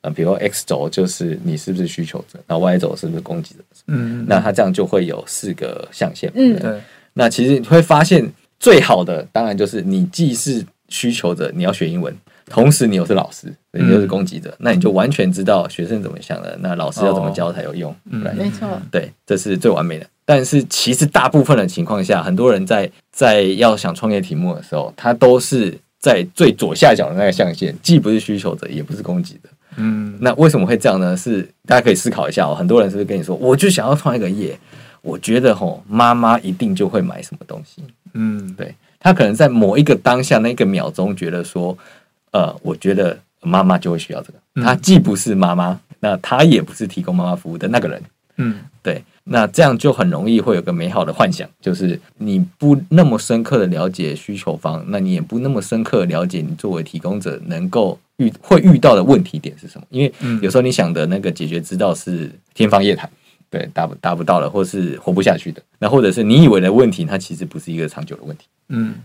Speaker 5: 呃，比如说 X 轴就是你是不是需求者，那 Y 轴是不是供给者，
Speaker 3: 嗯，
Speaker 5: 那它这样就会有四个象限，
Speaker 4: 嗯，
Speaker 3: 对。
Speaker 5: 那其实你会发现，最好的当然就是你既是需求者，你要学英文，同时你又是老师，你又是攻击者，嗯、那你就完全知道学生怎么想的，那老师要怎么教才有用。
Speaker 4: 嗯，没错，
Speaker 5: 对，这是最完美的。但是其实大部分的情况下，很多人在在要想创业题目的时候，他都是在最左下角的那个象限，既不是需求者，也不是攻击者。
Speaker 3: 嗯，
Speaker 5: 那为什么会这样呢？是大家可以思考一下哦。很多人是不是跟你说，我就想要创一个业，我觉得吼妈妈一定就会买什么东西。
Speaker 3: 嗯，
Speaker 5: 对。他可能在某一个当下那个秒钟觉得说，呃，我觉得妈妈就会需要这个。他既不是妈妈，那他也不是提供妈妈服务的那个人。
Speaker 3: 嗯，
Speaker 5: 对。那这样就很容易会有个美好的幻想，就是你不那么深刻的了解需求方，那你也不那么深刻的了解你作为提供者能够遇会遇到的问题点是什么。因为有时候你想的那个解决之道是天方夜谭。对，达不达不到了，或是活不下去的，那或者是你以为的问题，它其实不是一个长久的问题。
Speaker 3: 嗯，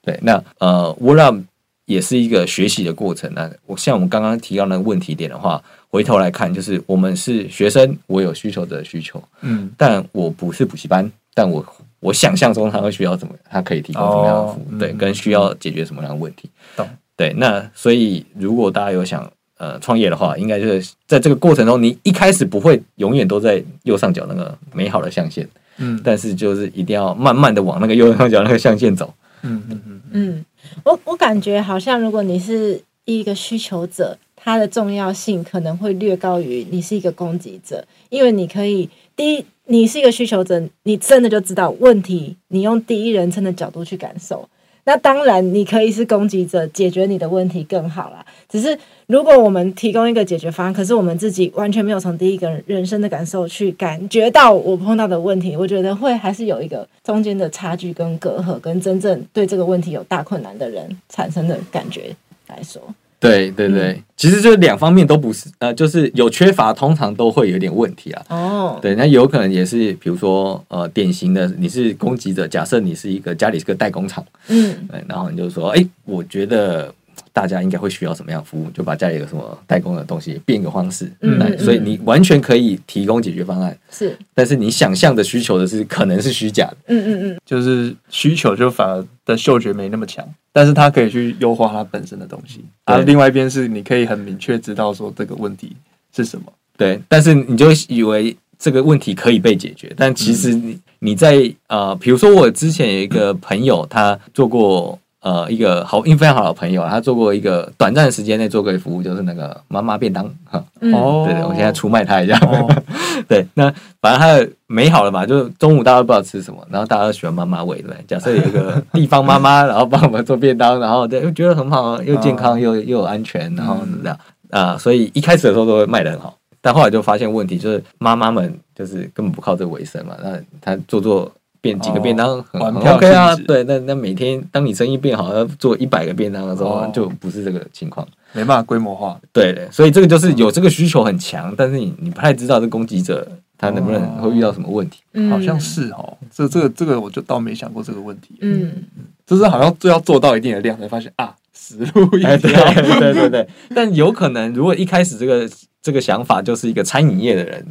Speaker 5: 对，那呃，WordUp 也是一个学习的过程。那我像我们刚刚提到那个问题点的话，回头来看，就是我们是学生，我有需求的需求，
Speaker 3: 嗯，
Speaker 5: 但我不是补习班，但我我想象中他会需要怎么，他可以提供什么样的服务，哦、对，跟需要解决什么样的问题。
Speaker 3: 懂，
Speaker 5: 对，那所以如果大家有想。呃，创业的话，应该就是在这个过程中，你一开始不会永远都在右上角那个美好的象限，
Speaker 3: 嗯，
Speaker 5: 但是就是一定要慢慢的往那个右上角那个象限走，
Speaker 3: 嗯嗯嗯。
Speaker 4: 嗯，我我感觉好像如果你是一个需求者，它的重要性可能会略高于你是一个供给者，因为你可以第一，你是一个需求者，你真的就知道问题，你用第一人称的角度去感受。那当然，你可以是攻击者，解决你的问题更好啦。只是如果我们提供一个解决方案，可是我们自己完全没有从第一个人生的感受去感觉到我碰到的问题，我觉得会还是有一个中间的差距跟隔阂，跟真正对这个问题有大困难的人产生的感觉来说。
Speaker 5: 对对对，嗯、其实就两方面都不是，呃，就是有缺乏，通常都会有点问题啊。
Speaker 4: 哦，
Speaker 5: 对，那有可能也是，比如说，呃，典型的你是攻击者，假设你是一个家里是个代工厂，
Speaker 4: 嗯，
Speaker 5: 对，然后你就说，哎，我觉得。大家应该会需要什么样的服务？就把家里有什么代工的东西变个方式，
Speaker 4: 嗯，
Speaker 5: 所以你完全可以提供解决方案。
Speaker 4: 是，
Speaker 5: 但是你想象的需求的是可能是虚假的。
Speaker 4: 嗯嗯嗯，
Speaker 3: 就是需求就反而的嗅觉没那么强，但是它可以去优化它本身的东西。而另外一边是你可以很明确知道说这个问题是什么。
Speaker 5: 对，但是你就以为这个问题可以被解决，但其实你你在呃，比如说我之前有一个朋友，他做过。呃，一个好，因为非常好的朋友，他做过一个短暂时间内做过一个服务，就是那个妈妈便当哈。
Speaker 3: 哦，
Speaker 5: 对对，我现在出卖他一下。
Speaker 3: 哦、[LAUGHS]
Speaker 5: 对，那反正他的美好了嘛，就是中午大家都不知道吃什么，然后大家都喜欢妈妈味，对。假设有一个地方妈妈，然后帮我们做便当，然后对，又觉得很好，又健康又又有安全，然后这样啊、所以一开始的时候都会卖的很好，但后来就发现问题，就是妈妈们就是根本不靠这个为生嘛，那他做做。变几个便当很、哦、很 OK 啊，对，那那每天当你生意变好，要做一百个便当的时候，哦、就不是这个情况，
Speaker 3: 没办法规模化。
Speaker 5: 对对，所以这个就是有这个需求很强，但是你你不太知道这攻击者他能不能会遇到什么问题。
Speaker 3: 哦、好像是哦，这这个这个我就倒没想过这个问题。
Speaker 4: 嗯，
Speaker 3: 就是好像就要做到一定的量才发现啊，死路一条。
Speaker 5: 对对对对，但有可能如果一开始这个这个想法就是一个餐饮业的人。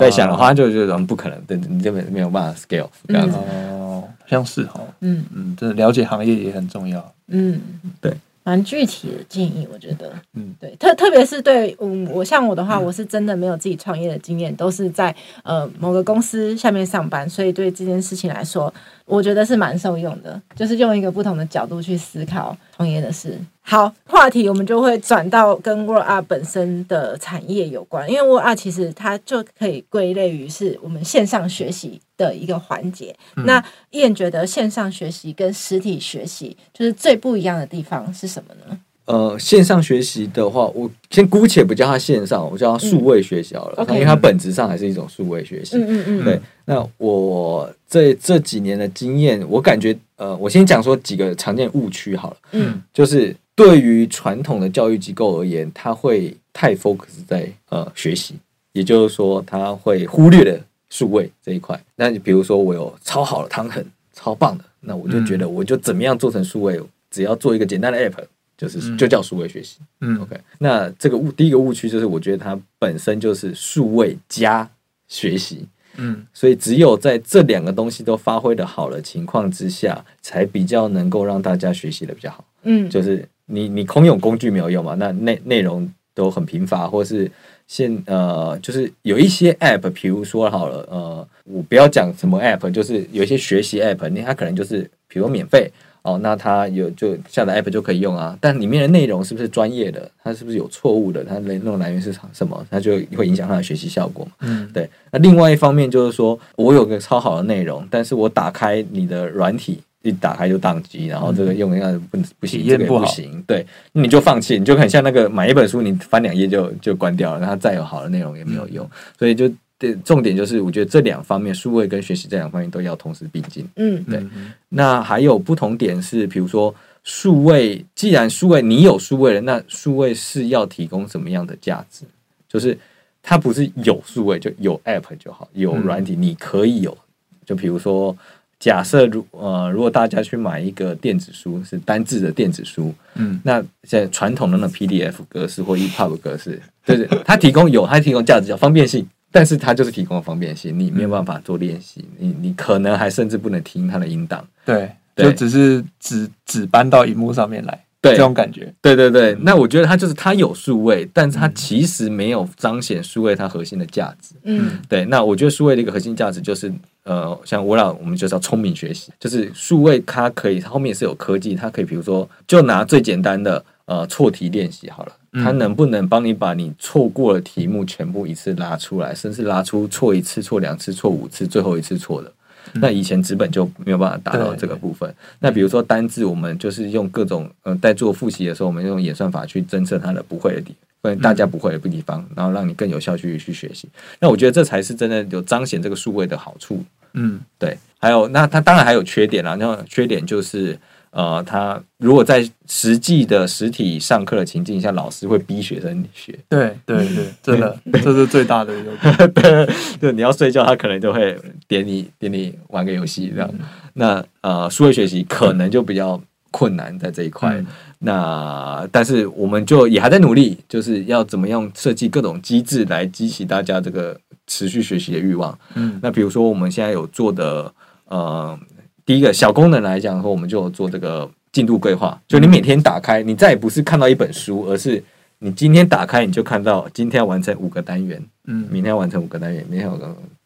Speaker 5: 在想的话，就觉得不可能，对，你根本没有办法 scale 这样子。
Speaker 3: 哦，像是哈，
Speaker 4: 嗯
Speaker 3: 嗯，这了解行业也很重要。
Speaker 4: 嗯，
Speaker 5: 对，
Speaker 4: 蛮具体的建议，我觉得，
Speaker 3: 嗯，
Speaker 4: 对，特特别是对，嗯，我像我的话，我是真的没有自己创业的经验，都是在呃某个公司下面上班，所以对这件事情来说，我觉得是蛮受用的，就是用一个不同的角度去思考创业的事。好，话题我们就会转到跟 WorldUp 本身的产业有关，因为 WorldUp 其实它就可以归类于是我们线上学习的一个环节。嗯、那 Ian 觉得线上学习跟实体学习就是最不一样的地方是什么呢？
Speaker 5: 呃，线上学习的话，我先姑且不叫它线上，我叫它数位学习好了，嗯、因为它本质上还是一种数位学习。嗯嗯嗯。对，那我这这几年的经验，我感觉，呃，我先讲说几个常见误区好了。嗯。就是对于传统的教育机构而言，它会太 focus 在呃学习，也就是说，它会忽略了数位这一块。那你比如说，我有超好的汤很，超棒的，那我就觉得我就怎么样做成数位，只要做一个简单的 app。就是就叫数位学习，嗯，OK，那这个误第一个误区就是，我觉得它本身就是数位加学习，嗯，所以只有在这两个东西都发挥的好的情况之下，才比较能够让大家学习的比较好，嗯，就是你你空有工具没有用嘛，那内内容都很贫乏，或是现呃，就是有一些 App，比如说好了，呃，我不要讲什么 App，就是有一些学习 App，你它可能就是比如免费。哦，那它有就下载 app 就可以用啊，但里面的内容是不是专业的？它是不是有错误的？它内容来源是什么？它就会影响它的学习效果嘛。嗯，对。那另外一方面就是说，我有个超好的内容，但是我打开你的软体，一打开就宕机，然后这个用一下不不行，这个不行。对，你就放弃，你就很像那个买一本书，你翻两页就就关掉了，然后再有好的内容也没有用，所以就。对，重点就是，我觉得这两方面，数位跟学习这两方面都要同时并进。嗯，对。那还有不同点是，比如说数位，既然数位你有数位了，那数位是要提供什么样的价值？就是它不是有数位就有 App 就好，有软体你可以有。就比如说，假设如呃，如果大家去买一个电子书，是单字的电子书，嗯，那在传统的那 PDF 格式或 EPUB 格式，对对，它提供有，它提供价值叫方便性。但是它就是提供了方便性，你没有办法做练习，你你可能还甚至不能听它的音档，
Speaker 3: 对，就只是只只搬到荧幕上面来，对，这种感觉，
Speaker 5: 对对对。那我觉得它就是它有数位，但是它其实没有彰显数位它核心的价值，嗯，对。那我觉得数位的一个核心价值就是，呃，像我老我们就是要聪明学习，就是数位它可以它后面是有科技，它可以比如说就拿最简单的呃错题练习好了。它能不能帮你把你错过的题目全部一次拉出来，甚至拉出错一次、错两次、错五次，最后一次错的？那以前纸本就没有办法达到这个部分。那比如说单字，我们就是用各种呃，在做复习的时候，我们用演算法去侦测它的不会的地方，大家不会的地方，然后让你更有效去去学习。那我觉得这才是真的有彰显这个数位的好处。嗯，对。还有，那它当然还有缺点啦。那缺点就是。呃，他如果在实际的实体上课的情境下，老师会逼学生学。
Speaker 3: 对对对，[LAUGHS] 真的，这是最大的一个。
Speaker 5: 对对，你要睡觉，他可能就会点你点你玩个游戏这样。嗯、那呃，数位学习可能就比较困难在这一块。嗯、那但是我们就也还在努力，就是要怎么样设计各种机制来激起大家这个持续学习的欲望。嗯，那比如说我们现在有做的呃。第一个小功能来讲说，我们就做这个进度规划。就你每天打开，你再也不是看到一本书，而是你今天打开，你就看到今天要完成五个单元，嗯，明天要完成五个单元，明天要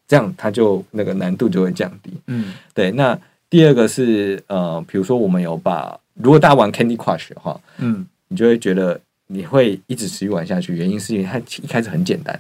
Speaker 5: 这样，它就那个难度就会降低，嗯，对。那第二个是呃，比如说我们有把，如果大家玩 Candy Crush 的话，嗯，你就会觉得你会一直持续玩下去，原因是因为它一开始很简单，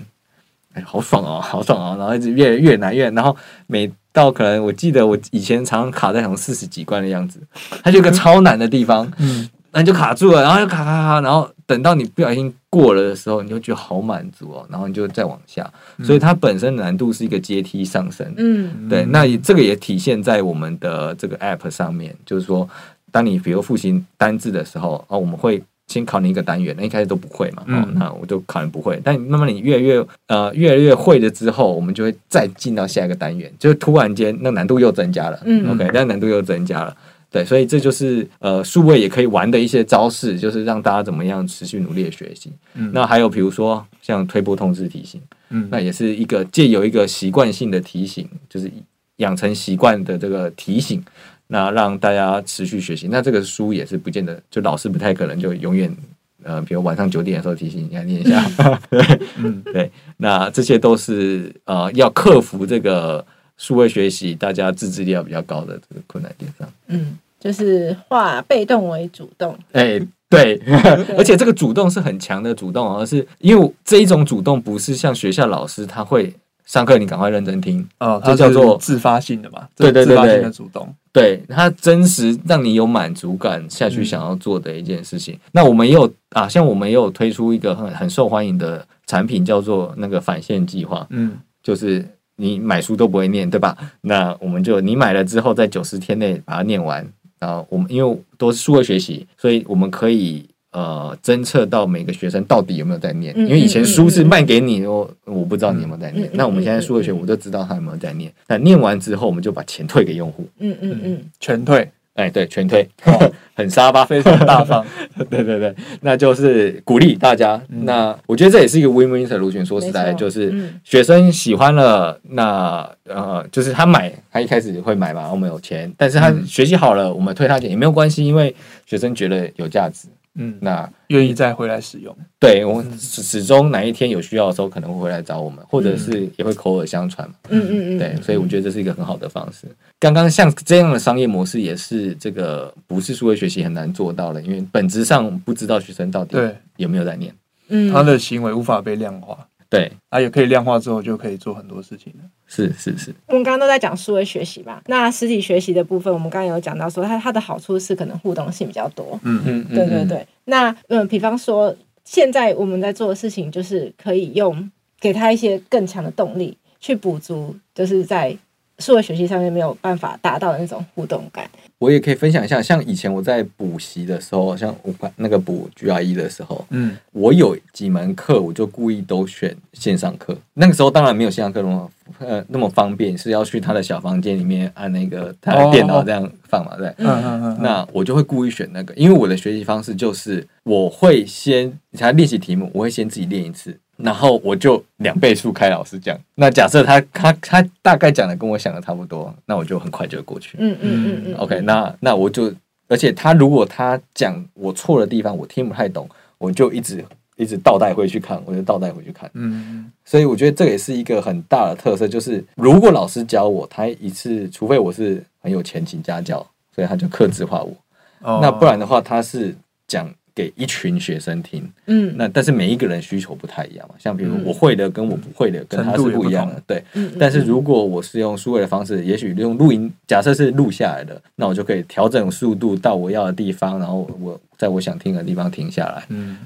Speaker 5: 哎，好爽哦，好爽哦，然后一直越越难越，然后每到可能我记得我以前常常卡在什么四十几关的样子，它就一个超难的地方，嗯，那你就卡住了，然后就卡卡卡，然后等到你不小心过了的时候，你就觉得好满足哦，然后你就再往下，所以它本身难度是一个阶梯上升，嗯，对，那这个也体现在我们的这个 app 上面，就是说，当你比如复习单字的时候，哦，我们会。先考你一个单元，那一开始都不会嘛，嗯、哦，那我就考你不会。但慢慢你越来越呃越来越会了之后，我们就会再进到下一个单元，就突然间那难度又增加了，嗯，OK，那难度又增加了，对，所以这就是呃数位也可以玩的一些招式，就是让大家怎么样持续努力的学习。嗯，那还有比如说像推波通知提醒，嗯，那也是一个借由一个习惯性的提醒，就是养成习惯的这个提醒。那让大家持续学习，那这个书也是不见得，就老师不太可能就永远，呃，比如晚上九点的时候提醒你要念一下，对，[LAUGHS] 嗯，对，那这些都是呃要克服这个数位学习大家自制力要比较高的这个困难点上。
Speaker 4: 嗯，就是化被动为主动。
Speaker 5: 哎，对，[LAUGHS] 而且这个主动是很强的主动，而是因为这一种主动不是像学校老师他会。上课你赶快认真听
Speaker 3: 哦，它叫做自发性的嘛，
Speaker 5: 对对对对，
Speaker 3: 自发性的主动，
Speaker 5: 对，它真实让你有满足感下去想要做的一件事情。嗯、那我们也有啊，像我们也有推出一个很很受欢迎的产品，叫做那个返现计划，嗯，就是你买书都不会念，对吧？那我们就你买了之后，在九十天内把它念完，然后我们因为都是数位学习，所以我们可以。呃，侦测到每个学生到底有没有在念，因为以前书是卖给你，我我不知道你有没有在念。那我们现在数位学，我就知道他有没有在念。那念完之后，我们就把钱退给用户。
Speaker 4: 嗯嗯嗯，
Speaker 3: 全退。
Speaker 5: 哎，对，全退，[LAUGHS] [LAUGHS] 很沙巴，非常大方。[LAUGHS] 对对对，那就是鼓励大家。那我觉得这也是一个 win-win solution。说实在，就是学生喜欢了，那呃，就是他买，他一开始会买嘛，我们有钱，但是他学习好了，我们退他钱也没有关系，因为学生觉得有价值。嗯，那
Speaker 3: 愿意再回来使用，
Speaker 5: 对我们始始终哪一天有需要的时候，可能会回来找我们，或者是也会口耳相传嘛。嗯嗯嗯，对，所以我觉得这是一个很好的方式。刚刚像这样的商业模式，也是这个不是数位学习很难做到的，因为本质上不知道学生到底有没有在念，
Speaker 3: 嗯，他的行为无法被量化。
Speaker 5: 对，
Speaker 3: 啊，也可以量化之后就可以做很多事情了。
Speaker 5: 是是是，
Speaker 4: 我们刚刚都在讲数位学习嘛，那实体学习的部分，我们刚刚有讲到说它它的好处是可能互动性比较多。嗯嗯，对对对。那嗯，比方说现在我们在做的事情，就是可以用给他一些更强的动力去补足，就是在。数位学习上面没有办法达到的那种互动感，
Speaker 5: 我也可以分享一下。像以前我在补习的时候，像我那个补 GRE 的时候，嗯，我有几门课我就故意都选线上课。那个时候当然没有线上课那么呃那么方便，是要去他的小房间里面按那个他的电脑这样放嘛，对。嗯嗯嗯。那我就会故意选那个，因为我的学习方式就是我会先你才练习题目，我会先自己练一次。然后我就两倍速开老师讲，那假设他他他大概讲的跟我想的差不多，那我就很快就过去。嗯嗯嗯嗯。OK，那那我就，而且他如果他讲我错的地方，我听不太懂，我就一直一直倒带回去看，我就倒带回去看。嗯。所以我觉得这也是一个很大的特色，就是如果老师教我，他一次，除非我是很有钱请家教，所以他就克制化我。哦。那不然的话，他是讲。给一群学生听，嗯，那但是每一个人需求不太一样嘛，像比如我会的跟我不会的跟他是不一样的，对，但是如果我是用数位的方式，也许用录音，假设是录下来的，那我就可以调整速度到我要的地方，然后我在我想听的地方停下来，嗯。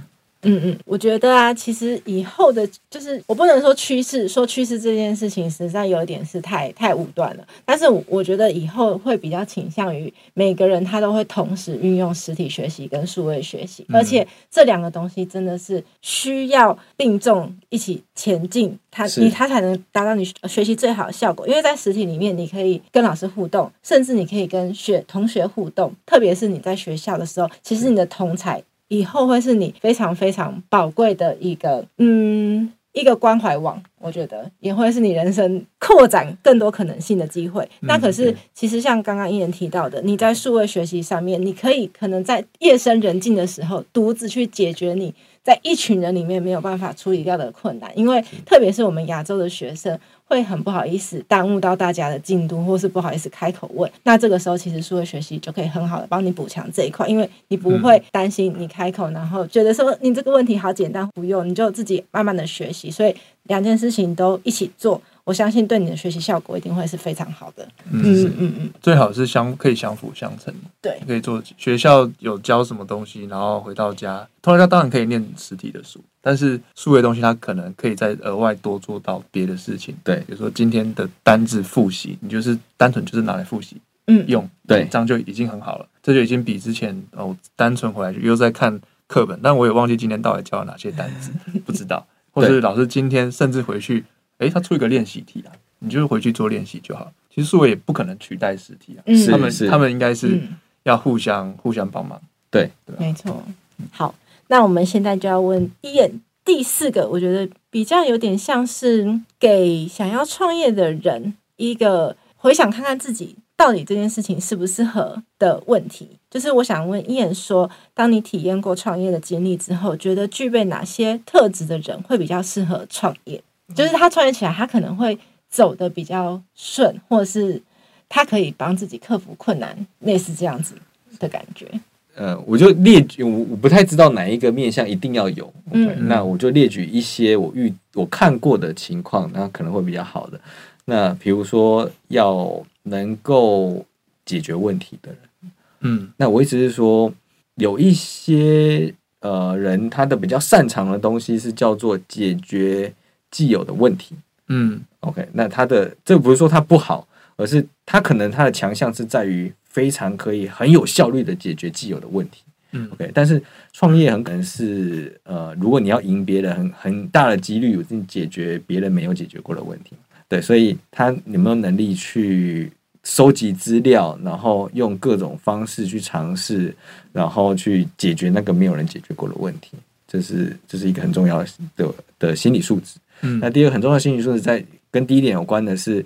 Speaker 4: 嗯嗯，我觉得啊，其实以后的，就是我不能说趋势，说趋势这件事情实在有一点是太太武断了。但是我觉得以后会比较倾向于每个人他都会同时运用实体学习跟数位学习，而且这两个东西真的是需要并重一起前进，他你他才能达到你学习最好的效果。因为在实体里面，你可以跟老师互动，甚至你可以跟学同学互动，特别是你在学校的时候，其实你的同侪。以后会是你非常非常宝贵的一个，嗯，一个关怀网。我觉得也会是你人生扩展更多可能性的机会。那可是，其实像刚刚一人提到的，你在数位学习上面，你可以可能在夜深人静的时候，独自去解决你在一群人里面没有办法处理掉的困难。因为特别是我们亚洲的学生。会很不好意思耽误到大家的进度，或是不好意思开口问。那这个时候，其实数位学习就可以很好的帮你补强这一块，因为你不会担心你开口，然后觉得说你这个问题好简单，不用，你就自己慢慢的学习。所以两件事情都一起做。我相信对你的学习效果一定会是非常好的。嗯
Speaker 3: 嗯嗯，最好是相可以相辅相成。
Speaker 4: 对，
Speaker 3: 可以做学校有教什么东西，然后回到家，回到家当然可以念实体的书，但是数位东西它可能可以再额外多做到别的事情。对，比如说今天的单字复习，你就是单纯就是拿来复习，嗯，用对，这样就已经很好了。这就已经比之前哦单纯回来又在看课本，但我也忘记今天到底教了哪些单词，[LAUGHS] 不知道，或者是老师今天甚至回去。诶，他出一个练习题啊，你就回去做练习就好。其实数位也不可能取代实体啊，嗯、他们他们应该是要互相、嗯、互相帮忙。
Speaker 5: 对，
Speaker 4: 对没错。好，那我们现在就要问一眼第四个，我觉得比较有点像是给想要创业的人一个回想看看自己到底这件事情适不适合的问题。就是我想问伊眼说，当你体验过创业的经历之后，觉得具备哪些特质的人会比较适合创业？就是他创业起来，他可能会走的比较顺，或者是他可以帮自己克服困难，类似这样子的感觉。
Speaker 5: 呃，我就列举，我我不太知道哪一个面向一定要有，嗯，那我就列举一些我遇我看过的情况，那可能会比较好的。那比如说要能够解决问题的人，嗯，那我意思是说，有一些呃人，他的比较擅长的东西是叫做解决既有的问题，嗯，OK，那他的这不是说他不好，而是他可能他的强项是在于。非常可以很有效率的解决既有的问题，嗯，OK，但是创业很可能是呃，如果你要赢别人，很很大的几率有定解决别人没有解决过的问题，对，所以他有没有能力去收集资料，然后用各种方式去尝试，然后去解决那个没有人解决过的问题，这是这是一个很重要的的，的心理素质。嗯，那第二个很重要的心理素质，在跟第一点有关的是。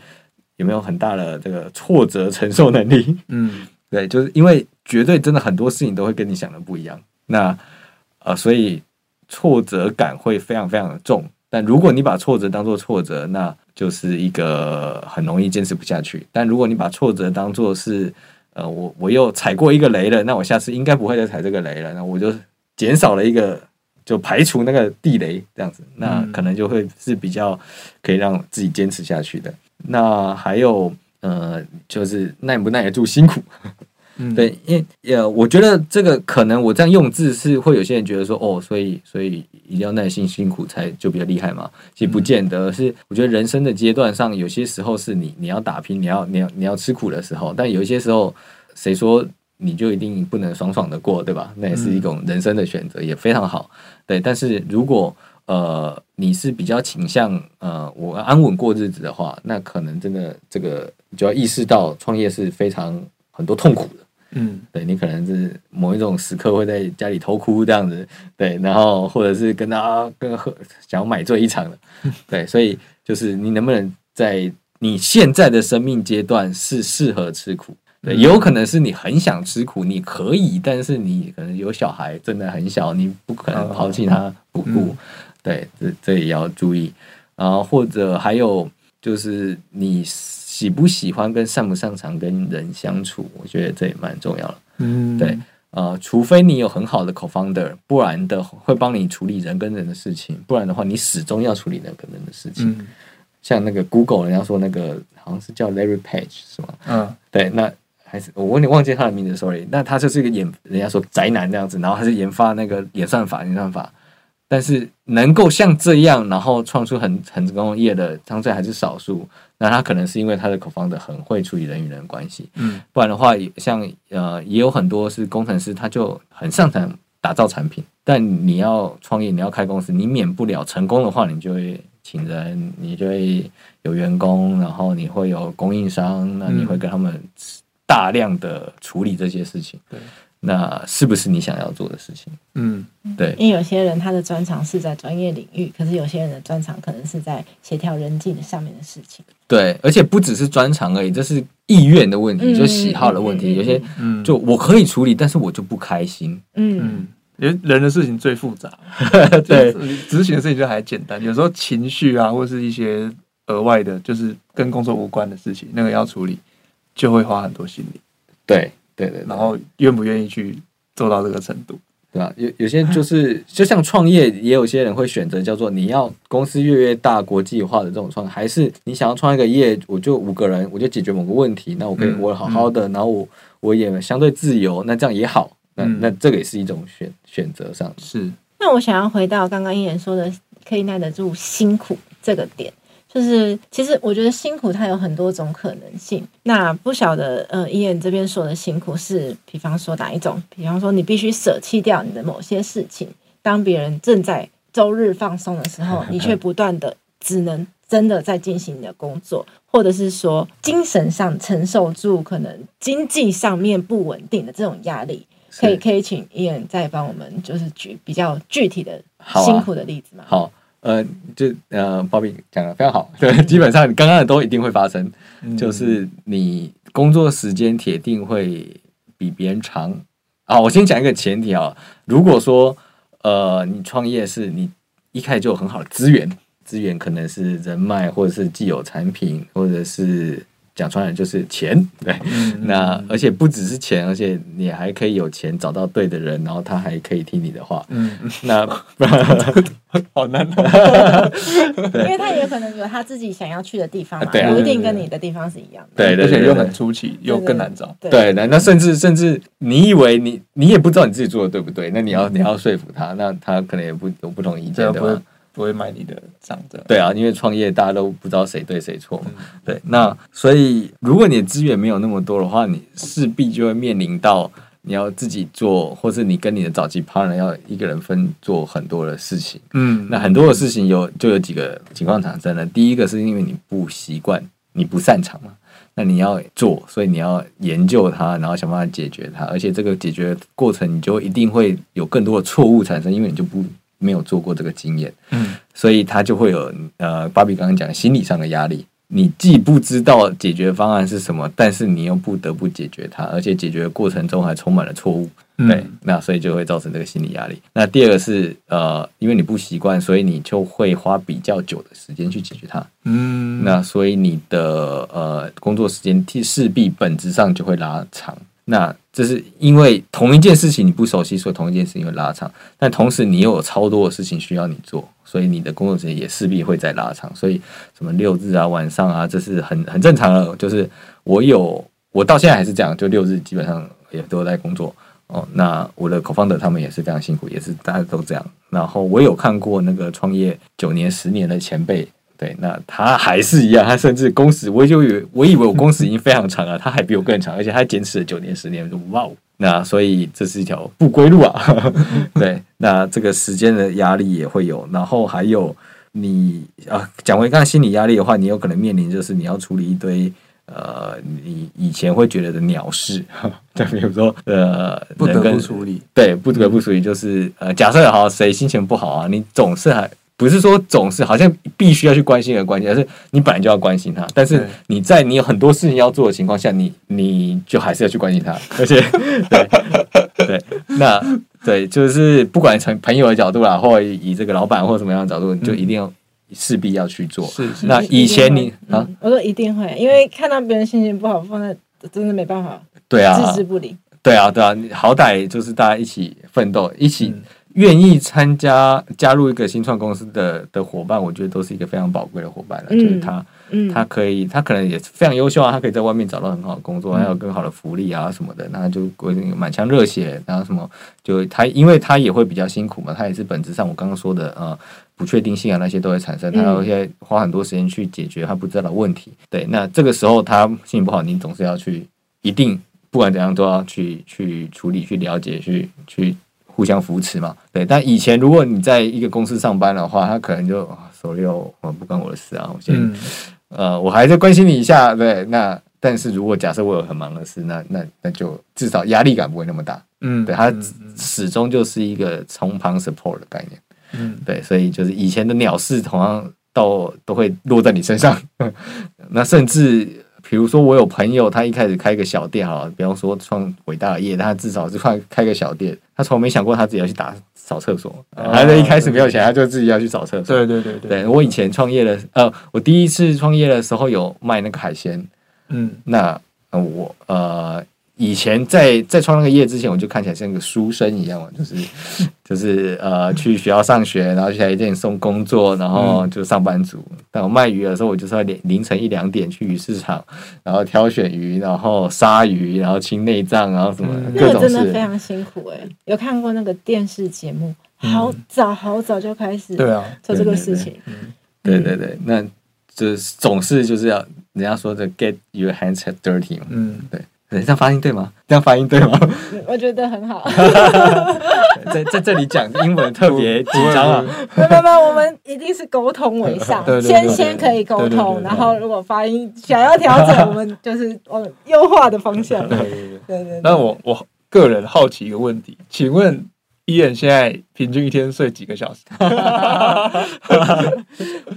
Speaker 5: 有没有很大的这个挫折承受能力？嗯，[LAUGHS] 对，就是因为绝对真的很多事情都会跟你想的不一样，那呃，所以挫折感会非常非常的重。但如果你把挫折当做挫折，那就是一个很容易坚持不下去。但如果你把挫折当做是呃，我我又踩过一个雷了，那我下次应该不会再踩这个雷了，那我就减少了一个，就排除那个地雷，这样子，那可能就会是比较可以让自己坚持下去的。那还有呃，就是耐不耐得住辛苦，嗯，[LAUGHS] 对，因为呃，我觉得这个可能我这样用字是会有些人觉得说哦，所以所以一定要耐心辛苦才就比较厉害嘛。其实不见得是，我觉得人生的阶段上，有些时候是你你要打拼，你要你要你要吃苦的时候，但有一些时候，谁说你就一定不能爽爽的过，对吧？那也是一种人生的选择，也非常好。对，但是如果呃，你是比较倾向呃，我安稳过日子的话，那可能真的这个就要意识到创业是非常很多痛苦的。嗯，对，你可能是某一种时刻会在家里偷哭这样子，对，然后或者是跟他跟喝想要买醉一场的，[LAUGHS] 对，所以就是你能不能在你现在的生命阶段是适合吃苦？对，有可能是你很想吃苦，你可以，但是你可能有小孩，真的很小，你不可能抛弃他不顾。嗯对，这这也要注意，然后或者还有就是你喜不喜欢跟擅不擅长跟人相处，我觉得这也蛮重要的。嗯，对，呃，除非你有很好的 co-founder，不然的会帮你处理人跟人的事情，不然的话你始终要处理人跟人的事情。嗯，像那个 Google，人家说那个好像是叫 Larry Page 是吗？嗯，对，那还是我有点忘记他的名字，sorry。那他就是一个演，人家说宅男这样子，然后他是研发那个演算法，演算法。但是能够像这样，然后创出很很成功业的，相对还是少数。那他可能是因为他的 co-founder 很会处理人与人关系，嗯，不然的话，像呃也有很多是工程师，他就很擅长打造产品。但你要创业，你要开公司，你免不了成功的话，你就会请人，你就会有员工，然后你会有供应商，那你会跟他们大量的处理这些事情，对。那是不是你想要做的事情？嗯，对，
Speaker 4: 因为有些人他的专长是在专业领域，可是有些人的专长可能是在协调人际的上面的事情。
Speaker 5: 对，而且不只是专长而已，这是意愿的问题，嗯、就喜好的问题。嗯、有些，嗯，就我可以处理，但是我就不开心。
Speaker 3: 嗯，因为人的事情最复杂，[LAUGHS] 对，执行的事情就还简单。有时候情绪啊，或是一些额外的，就是跟工作无关的事情，那个要处理，就会花很多心力。
Speaker 5: 对。对对，
Speaker 3: 然后愿不愿意去做到这个程度，
Speaker 5: 对吧？有有些就是 [LAUGHS] 就像创业，也有些人会选择叫做你要公司越越大、国际化的这种创业，还是你想要创一个业，我就五个人，我就解决某个问题，那我可以活得好好的，嗯、然后我我也相对自由，那这样也好，那那这个也是一种选选择上
Speaker 3: 是。
Speaker 4: 那我想要回到刚刚一言说的，可以耐得住辛苦这个点。就是，其实我觉得辛苦它有很多种可能性。那不晓得，呃，伊恩这边说的辛苦是，比方说哪一种？比方说，你必须舍弃掉你的某些事情，当别人正在周日放松的时候，你却不断的只能真的在进行你的工作，或者是说精神上承受住可能经济上面不稳定的这种压力。可以，可以请伊恩再帮我们就是举比较具体的辛苦的例子吗？
Speaker 5: 好啊。好呃，就呃，Bobby 讲的非常好，对，[LAUGHS] 基本上你刚刚的都一定会发生，嗯、就是你工作时间铁定会比别人长。啊，我先讲一个前提啊，如果说呃，你创业是你一开始就有很好的资源，资源可能是人脉，或者是既有产品，或者是。讲穿了就是钱，对，嗯、那而且不只是钱，而且你还可以有钱找到对的人，然后他还可以听你的话。嗯，那 [LAUGHS] [LAUGHS]
Speaker 3: 好难，
Speaker 4: 因为他也可能有他自己想要去的地方嘛，不、啊、一定跟你的地方是一样的。
Speaker 5: 对，
Speaker 3: 而且又很出奇，又更难找。
Speaker 5: 对，那那甚至甚至你以为你你也不知道你自己做的对不对，那你要你要说服他，那他可能也不有不同意见，对吧？
Speaker 3: 不会买你的账的，
Speaker 5: 对啊，因为创业大家都不知道谁对谁错，嗯、对，那所以如果你的资源没有那么多的话，你势必就会面临到你要自己做，或是你跟你的早期 partner 要一个人分做很多的事情，嗯，那很多的事情有就有几个情况产生了，第一个是因为你不习惯，你不擅长嘛，那你要做，所以你要研究它，然后想办法解决它，而且这个解决过程你就一定会有更多的错误产生，因为你就不。没有做过这个经验，嗯，所以他就会有呃，芭比刚刚讲心理上的压力。你既不知道解决方案是什么，但是你又不得不解决它，而且解决的过程中还充满了错误，嗯、对，那所以就会造成这个心理压力。那第二个是呃，因为你不习惯，所以你就会花比较久的时间去解决它，嗯，那所以你的呃工作时间势必本质上就会拉长。那这是因为同一件事情你不熟悉，所以同一件事情会拉长。但同时你又有超多的事情需要你做，所以你的工作时间也势必会再拉长。所以什么六日啊、晚上啊，这是很很正常的。就是我有我到现在还是这样，就六日基本上也都在工作哦。那我的 co-founder 他们也是非常辛苦，也是大家都这样。然后我有看过那个创业九年、十年的前辈。对，那他还是一样，他甚至工时，我就以为我以为我工时已经非常长了，他还比我更长，而且他还坚持了九年十年，哇哦！那所以这是一条不归路啊。[LAUGHS] 对，那这个时间的压力也会有，然后还有你啊，讲回刚才心理压力的话，你有可能面临就是你要处理一堆呃，你以前会觉得的鸟事，[LAUGHS] 就，比如说呃，
Speaker 3: 不得不处理，
Speaker 5: 对，不得不处理，就是呃，假设好谁心情不好啊，你总是还。不是说总是好像必须要去关心而关心，而是你本来就要关心他。但是你在你有很多事情要做的情况下，你你就还是要去关心他。[LAUGHS] 而且，对对，那对，就是不管从朋友的角度啦，或以这个老板或什么样的角度，你就一定要势必要去做。
Speaker 3: 是是。
Speaker 5: 那以前你啊，
Speaker 4: 我说一定会，因为看到别人心情不好，放在真的没办法。
Speaker 5: 对啊，
Speaker 4: 置之不理。
Speaker 5: 对啊，对啊，你好歹就是大家一起奋斗，一起。愿意参加加入一个新创公司的的伙伴，我觉得都是一个非常宝贵的伙伴了。嗯、就是他，嗯、他可以，他可能也非常优秀啊，他可以在外面找到很好的工作，还有更好的福利啊什么的。那就满腔热血，然后什么，就他，因为他也会比较辛苦嘛，他也是本质上我刚刚说的呃不确定性啊那些都会产生，他有些花很多时间去解决他不知道的问题。对，那这个时候他心情不好，你总是要去，一定不管怎样都要去去处理、去了解、去去。互相扶持嘛，对。但以前如果你在一个公司上班的话，他可能就手溜，我不关我的事啊。我先，嗯、呃，我还在关心你一下，对。那但是如果假设我有很忙的事，那那那就至少压力感不会那么大。嗯，对，他始终就是一个从旁 support 的概念。嗯，对，所以就是以前的鸟事，同样到都会落在你身上。[LAUGHS] 那甚至。比如说，我有朋友，他一开始开个小店，哈，比方说创伟大的业，他至少是开开个小店，他从没想过他自己要去打扫厕所，他在一开始没有钱，他就自己要去扫厕所。
Speaker 3: 对对对对，
Speaker 5: 对我以前创业的，呃，我第一次创业的时候有卖那个海鲜，嗯，那我呃。以前在在创那个业之前，我就看起来像个书生一样嘛，就是 [LAUGHS] 就是呃去学校上学，然后去台积电送工作，然后就上班族。嗯、但我卖鱼的时候，我就是要凌凌晨一两点去鱼市场，然后挑选鱼，然后杀鱼，然后清内脏，然后什么、嗯、各种事。
Speaker 4: 真的非常辛苦哎、欸！有看过那个电视节目，好早好早就开始对啊做这个事情。
Speaker 5: 对对对，那就是总是就是要人家说的 get your hands dirty 嘛，嗯，对。对，这样发音对吗？这样发音对吗？
Speaker 4: 我觉得很好。[LAUGHS]
Speaker 5: 在在这里讲英文特别紧张啊！
Speaker 4: 没有没有，我们一定是沟通为上，[LAUGHS] 先先可以沟通，然后如果发音想要调整，我们就是往优化的方向。对对对对。
Speaker 3: 那我我个人好奇一个问题，请问伊恩现在平均一天睡几个小时？[LAUGHS]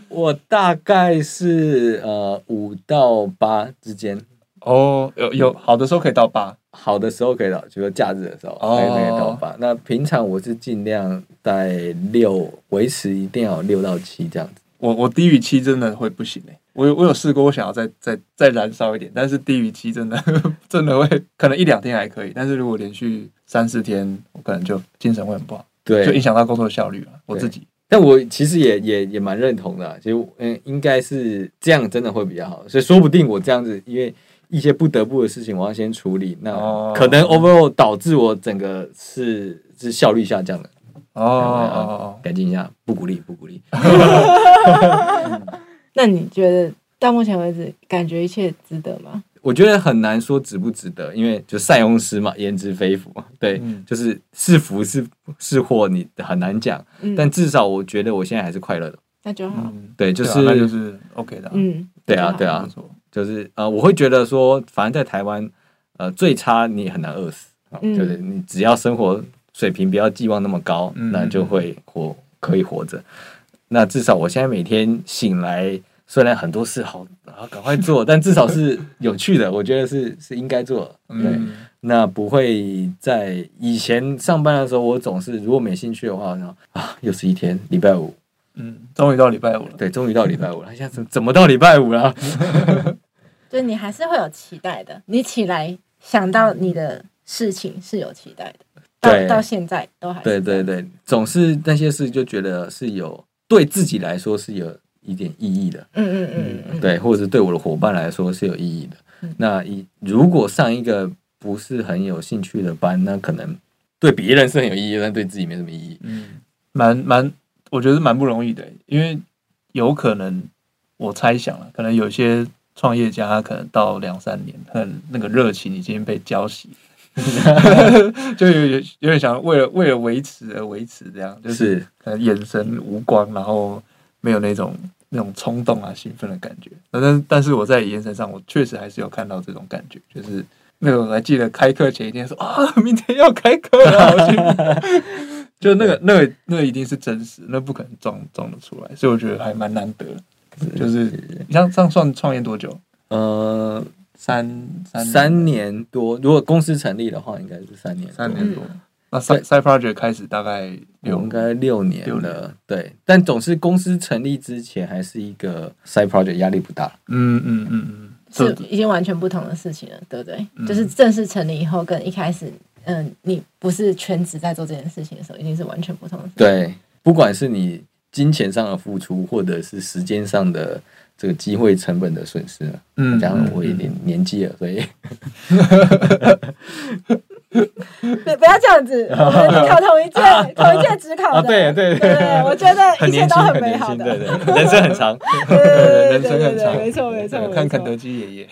Speaker 5: 我大概是呃五到八之间。
Speaker 3: 哦，有有好的时候可以到八，
Speaker 5: 好的时候可以到，就是假日的时候，可以可以到八。那平常我是尽量在六维持，一定要六到七这样子。
Speaker 3: 我我低于七真的会不行哎、欸，我我有试过，我想要再再再燃烧一点，但是低于七真的 [LAUGHS] 真的会可能一两天还可以，但是如果连续三四天，我可能就精神会很不好，
Speaker 5: 对，
Speaker 3: 就影响到工作效率了。我自己，
Speaker 5: 但我其实也也也蛮认同的、啊，其实嗯，应该是这样真的会比较好，所以说不定我这样子，因为一些不得不的事情，我要先处理，那可能 overall 导致我整个是是效率下降的。哦哦哦，改进一下，不鼓励，不鼓励。[LAUGHS]
Speaker 4: 那你觉得到目前为止，感觉一切值得吗？
Speaker 5: 我觉得很难说值不值得，因为就塞翁失马，焉知非福。[LAUGHS] 对，嗯、就是是福是是祸，你很难讲。嗯、但至少我觉得我现在还是快乐的，
Speaker 4: 那就好。
Speaker 5: 对，就是、
Speaker 3: 啊、那就是 OK 的。
Speaker 4: 嗯，
Speaker 5: 对啊，对啊，就是呃，我会觉得说，反正在台湾，呃，最差你也很难饿死就是你只要生活。水平不要寄望那么高，那就会活可以活着。那至少我现在每天醒来，虽然很多事好啊，赶快做，[LAUGHS] 但至少是有趣的。我觉得是是应该做。对，那不会在以前上班的时候，我总是如果没兴趣的话，啊，又是一天礼拜五，
Speaker 3: 嗯，终于到礼拜五了。
Speaker 5: 对，终于到礼拜五了。现在怎 [LAUGHS] 怎么到礼拜五了？[LAUGHS]
Speaker 4: 就你还是会有期待的。你起来想到你的事情是有期待的。到，到现在都还
Speaker 5: 对对对，总是那些事就觉得是有对自己来说是有一点意义的，
Speaker 4: 嗯嗯嗯，嗯
Speaker 5: 对，或者是对我的伙伴来说是有意义的。嗯、那一如果上一个不是很有兴趣的班，那可能对别人是很有意义，但对自己没什么意义。
Speaker 3: 嗯，蛮蛮，我觉得蛮不容易的，因为有可能我猜想了，可能有些创业家他可能到两三年，他那个热情已经被浇熄。[LAUGHS] 就有有有点想为了为了维持而维持这样，就是可能眼神无光，然后没有那种那种冲动啊、兴奋的感觉。但但是我在眼神上，我确实还是有看到这种感觉，就是那个我还记得开课前一天说啊，明天要开课了，好兴奋。[LAUGHS] 就那个那个那个一定是真实，那不可能装装得出来，所以我觉得还蛮难得。就是你像这样算创业多久？
Speaker 5: 呃。三
Speaker 3: 三
Speaker 5: 三年多，如果公司成立的话，应该是三年
Speaker 3: 三年多。那 side side project 开始大概有
Speaker 5: 应该六年了，对。但总是公司成立之前还是一个 side project，压力不大。
Speaker 3: 嗯嗯嗯嗯，
Speaker 4: 是已经完全不同的事情了，对不对？就是正式成立以后，跟一开始，嗯，你不是全职在做这件事情的时候，一定是完全不同的事情。
Speaker 5: 对，不管是你金钱上的付出，或者是时间上的。这个机会成本的损失了，嗯，加上我有点年纪了，所以，
Speaker 4: 别不要这样子，我们考同一届，[LAUGHS] 同一届只考的，
Speaker 5: 对对对，
Speaker 4: 我觉得一切都很美好的，
Speaker 5: 对对，人生很长，
Speaker 4: 对人生很长，没错没错，
Speaker 3: 看肯德基爷爷。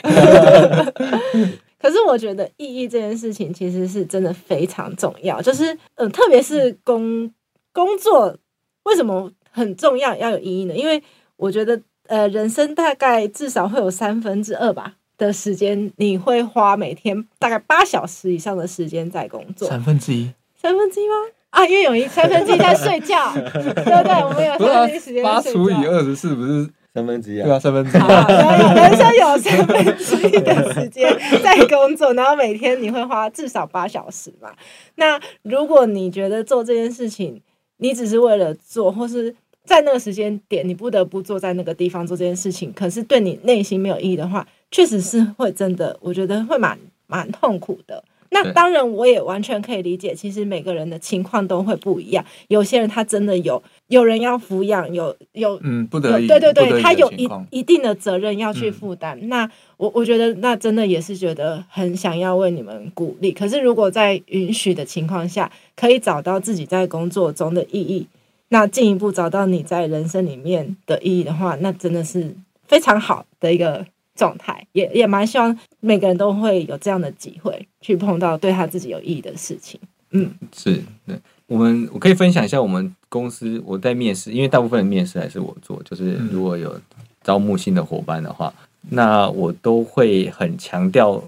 Speaker 4: 可是我觉得意义这件事情其实是真的非常重要，就是嗯，特别是工工作为什么很重要要有意义呢？因为我觉得。呃，人生大概至少会有三分之二吧的时间，你会花每天大概八小时以上的时间在工作。
Speaker 3: 三分之一？
Speaker 4: 三分之一吗？啊，因为有一三分之一在睡觉，[LAUGHS] 对不对？我们有三分之一时间
Speaker 3: 八除以二十四不是
Speaker 5: 三分之一啊？
Speaker 3: 对啊，三分之一。
Speaker 4: 人生有三分之一的时间在工作，然后每天你会花至少八小时嘛？那如果你觉得做这件事情，你只是为了做，或是在那个时间点，你不得不坐在那个地方做这件事情，可是对你内心没有意义的话，确实是会真的，我觉得会蛮蛮痛苦的。那当然，我也完全可以理解，其实每个人的情况都会不一样。有些人他真的有有人要抚养，有有
Speaker 3: 嗯不得已，
Speaker 4: 对对对，他有一一定的责任要去负担。嗯、那我我觉得那真的也是觉得很想要为你们鼓励。可是如果在允许的情况下，可以找到自己在工作中的意义。那进一步找到你在人生里面的意义的话，那真的是非常好的一个状态，也也蛮希望每个人都会有这样的机会去碰到对他自己有意义的事情。嗯，
Speaker 5: 是，对，我们我可以分享一下我们公司我在面试，因为大部分的面试还是我做，就是如果有招募新的伙伴的话，那我都会很强调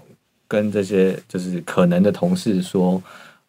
Speaker 5: 跟这些就是可能的同事说。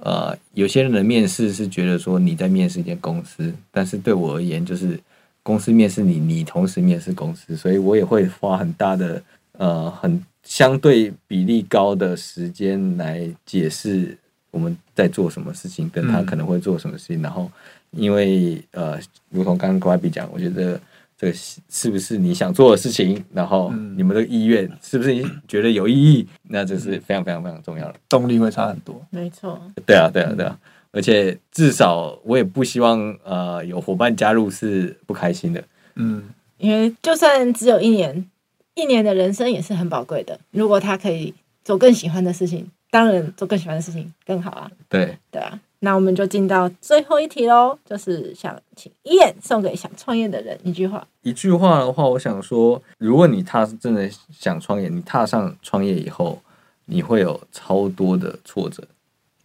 Speaker 5: 呃，有些人的面试是觉得说你在面试一间公司，但是对我而言，就是公司面试你，你同时面试公司，所以我也会花很大的呃，很相对比例高的时间来解释我们在做什么事情，跟他可能会做什么事情。嗯、然后，因为呃，如同刚刚 Kobe 讲，我觉得这个是不是你想做的事情？然后你们的意愿是不是你觉得有意义？那这是非常非常非常重要的，
Speaker 3: 动力会差很多。
Speaker 4: 没错，
Speaker 5: 对啊，对啊，对啊。而且至少我也不希望呃有伙伴加入是不开心的。
Speaker 3: 嗯，
Speaker 4: 因为就算只有一年，一年的人生也是很宝贵的。如果他可以做更喜欢的事情，当然做更喜欢的事情更好啊。
Speaker 5: 对，
Speaker 4: 对啊。那我们就进到最后一题喽，就是想请 Ian 送给想创业的人一句话。
Speaker 5: 一句话的话，我想说，如果你踏真的想创业，你踏上创业以后，你会有超多的挫折，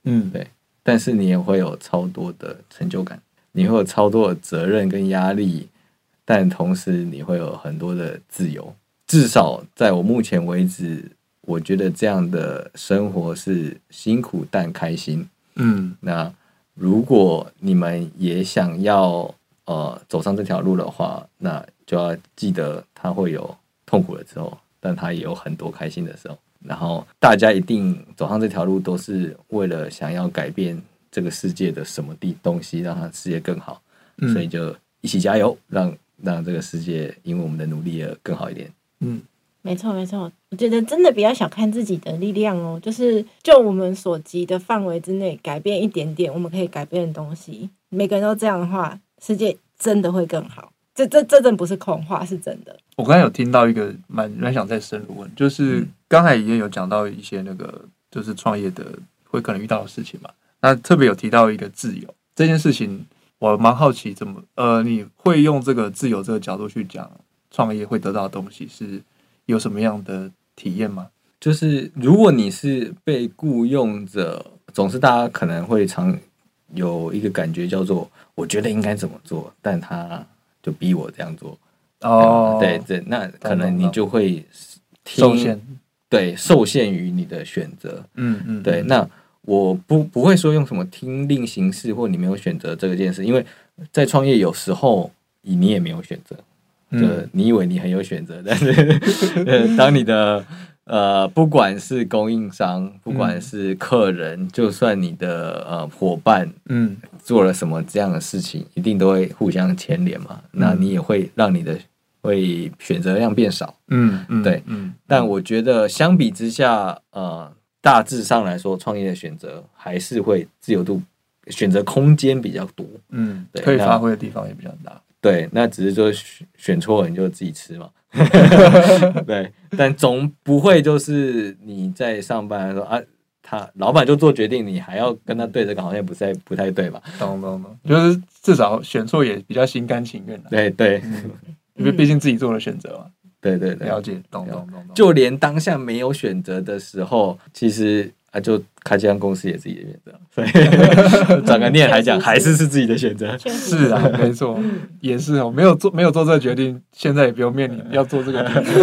Speaker 3: 嗯，
Speaker 5: 对。但是你也会有超多的成就感，你会有超多的责任跟压力，但同时你会有很多的自由。至少在我目前为止，我觉得这样的生活是辛苦但开心。
Speaker 3: 嗯，
Speaker 5: 那如果你们也想要呃走上这条路的话，那就要记得它会有痛苦的时候，但它也有很多开心的时候。然后大家一定走上这条路，都是为了想要改变这个世界的什么地东西，让它世界更好。嗯，所以就一起加油，让让这个世界因为我们的努力而更好一点。
Speaker 3: 嗯，
Speaker 4: 没错没错，我觉得真的不要小看自己的力量哦，就是就我们所及的范围之内，改变一点点我们可以改变的东西，每个人都这样的话，世界真的会更好。这这这真不是空话，是真的。
Speaker 3: 我刚才有听到一个蛮蛮想再深入问，就是刚才也有讲到一些那个就是创业的会可能遇到的事情嘛。那特别有提到一个自由这件事情，我蛮好奇怎么呃你会用这个自由这个角度去讲创业会得到的东西是有什么样的体验吗？
Speaker 5: 就是如果你是被雇佣者，总是大家可能会常有一个感觉叫做我觉得应该怎么做，但他。就逼我这样做
Speaker 3: 哦，
Speaker 5: 对对，那可能你就会
Speaker 3: 受限，
Speaker 5: 对，受限于你的选择，
Speaker 3: 嗯嗯，
Speaker 5: 对。那我不不会说用什么听令行事，或你没有选择这件事，因为在创业有时候你也没有选择，就你以为你很有选择，但是 [LAUGHS] 当你的。呃，不管是供应商，不管是客人，嗯、就算你的呃伙伴，
Speaker 3: 嗯，
Speaker 5: 做了什么这样的事情，一定都会互相牵连嘛。嗯、那你也会让你的会选择量变少，
Speaker 3: 嗯嗯，
Speaker 5: 对，
Speaker 3: 嗯。
Speaker 5: 但我觉得相比之下，呃，大致上来说，创业的选择还是会自由度、选择空间比较多，
Speaker 3: 嗯，对，可以发挥的地方也比较大。
Speaker 5: 对，那只是说选选错了你就自己吃嘛。[LAUGHS] 对，但总不会就是你在上班的时候啊，他老板就做决定，你还要跟他对着干，好像不太不太对吧？
Speaker 3: 懂懂懂，就是至少选错也比较心甘情愿的。
Speaker 5: 对对，
Speaker 3: 因为毕竟自己做了选择嘛。
Speaker 5: 对对对，
Speaker 3: 了解，懂懂懂。
Speaker 5: 就连当下没有选择的时候，其实。啊，就开这家公司也自己的选择，所以 [LAUGHS] 转个念来讲，还是是自己的选择。
Speaker 3: 是啊，没错，也是哦。没有做，没有做这个决定，现在也不用面临要做这个决定。[LAUGHS]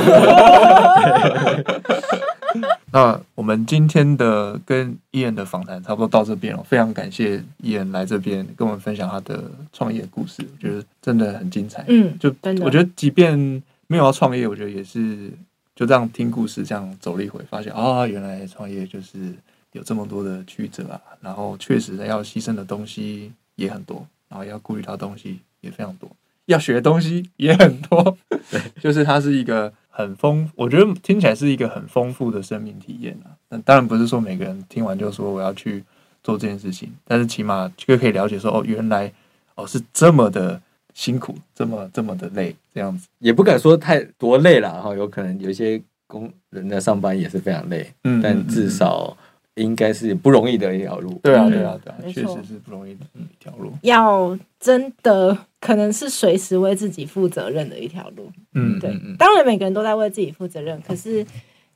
Speaker 3: 那我们今天的跟 Ian 的访谈差不多到这边了，非常感谢 Ian 来这边跟我们分享他的创业故事，我觉得真的很精彩。
Speaker 4: 嗯，
Speaker 3: 就我觉得，即便没有要创业，我觉得也是。就这样听故事，这样走了一回，发现啊、哦，原来创业就是有这么多的曲折啊。然后确实要牺牲的东西也很多，然后要顾虑到东西也非常多，要学的东西也很多。对，就是它是一个很丰，我觉得听起来是一个很丰富的生命体验啊。但当然不是说每个人听完就说我要去做这件事情，但是起码就可以了解说哦，原来哦是这么的。辛苦，这么这么的累，这样子
Speaker 5: 也不敢说太多累了哈。有可能有一些工人在上班也是非常累，嗯，但至少应该是不容易的一条路。
Speaker 3: 对啊，对啊，对啊，确实是不容易的一条路。
Speaker 4: 要真的可能是随时为自己负责任的一条路。
Speaker 3: 嗯，
Speaker 4: 对。当然，每个人都在为自己负责任，可是，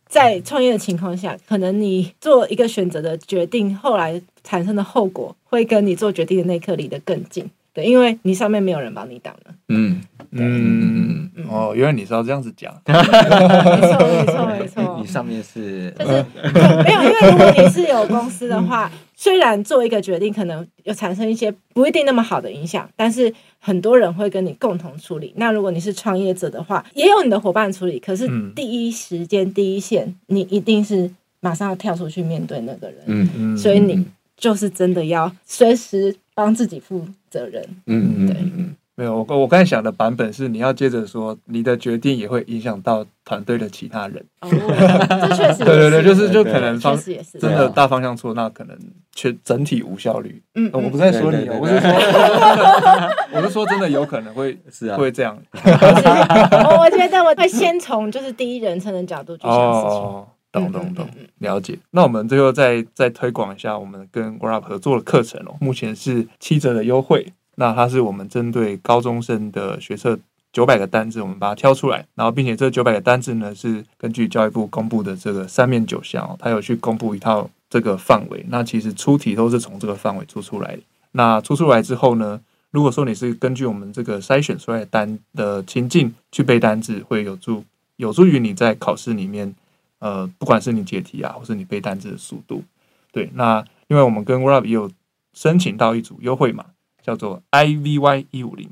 Speaker 4: 在创业的情况下，可能你做一个选择的决定，后来产生的后果会跟你做决定的那一刻离得更近。对，因为你上面没有人帮你挡了。
Speaker 5: 嗯
Speaker 3: 嗯哦，原来你是要这样子讲。[LAUGHS]
Speaker 4: 没错没错没错。
Speaker 5: 你上面是
Speaker 4: 就是 [LAUGHS] 没有，因为如果你是有公司的话，虽然做一个决定可能有产生一些不一定那么好的影响，但是很多人会跟你共同处理。那如果你是创业者的话，也有你的伙伴处理，可是第一时间第一线，你一定是马上要跳出去面对那个人。
Speaker 5: 嗯嗯。
Speaker 4: 所以你就是真的要随时帮自己负责任，
Speaker 5: 嗯，对，嗯，
Speaker 3: 没有，我我刚才想的版本是你要接着说，你的决定也会影响到团队的其他人。
Speaker 4: 哦，这确实。[LAUGHS]
Speaker 3: 对对对，就是就可能方真的大方向错，那可能全整体无效率。
Speaker 4: 嗯，
Speaker 3: 我不是在说你，我是说，[LAUGHS] 我是说真的有可能会 [LAUGHS] 是啊会这样。
Speaker 4: 我觉得我会先从就是第一人称的角度去想事情。哦，
Speaker 3: 懂懂懂，了解。那我们最后再再推广一下我们跟 Grab 合作的课程哦，目前是七折的优惠。那它是我们针对高中生的学测九百个单字，我们把它挑出来，然后并且这九百个单字呢是根据教育部公布的这个三面九项，哦它有去公布一套这个范围。那其实出题都是从这个范围出出来的。那出出来之后呢，如果说你是根据我们这个筛选出来的单的情境去背单字，会有助有助于你在考试里面，呃，不管是你解题啊，或是你背单字的速度。对，那因为我们跟 Grab 也有申请到一组优惠码。叫做 IVY 一五零，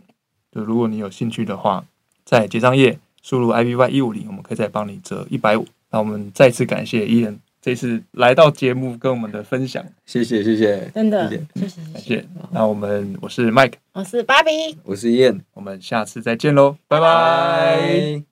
Speaker 3: 就如果你有兴趣的话，在结账页输入 IVY 一五零，我们可以再帮你折一百五。那我们再次感谢伊人这次来到节目跟我们的分享，
Speaker 5: 谢谢谢谢，
Speaker 4: 真的谢谢谢谢，
Speaker 3: 感谢。那我们我是 Mike，
Speaker 4: 我是芭比，
Speaker 5: 我是伊人，
Speaker 3: 我们下次再见喽，拜拜。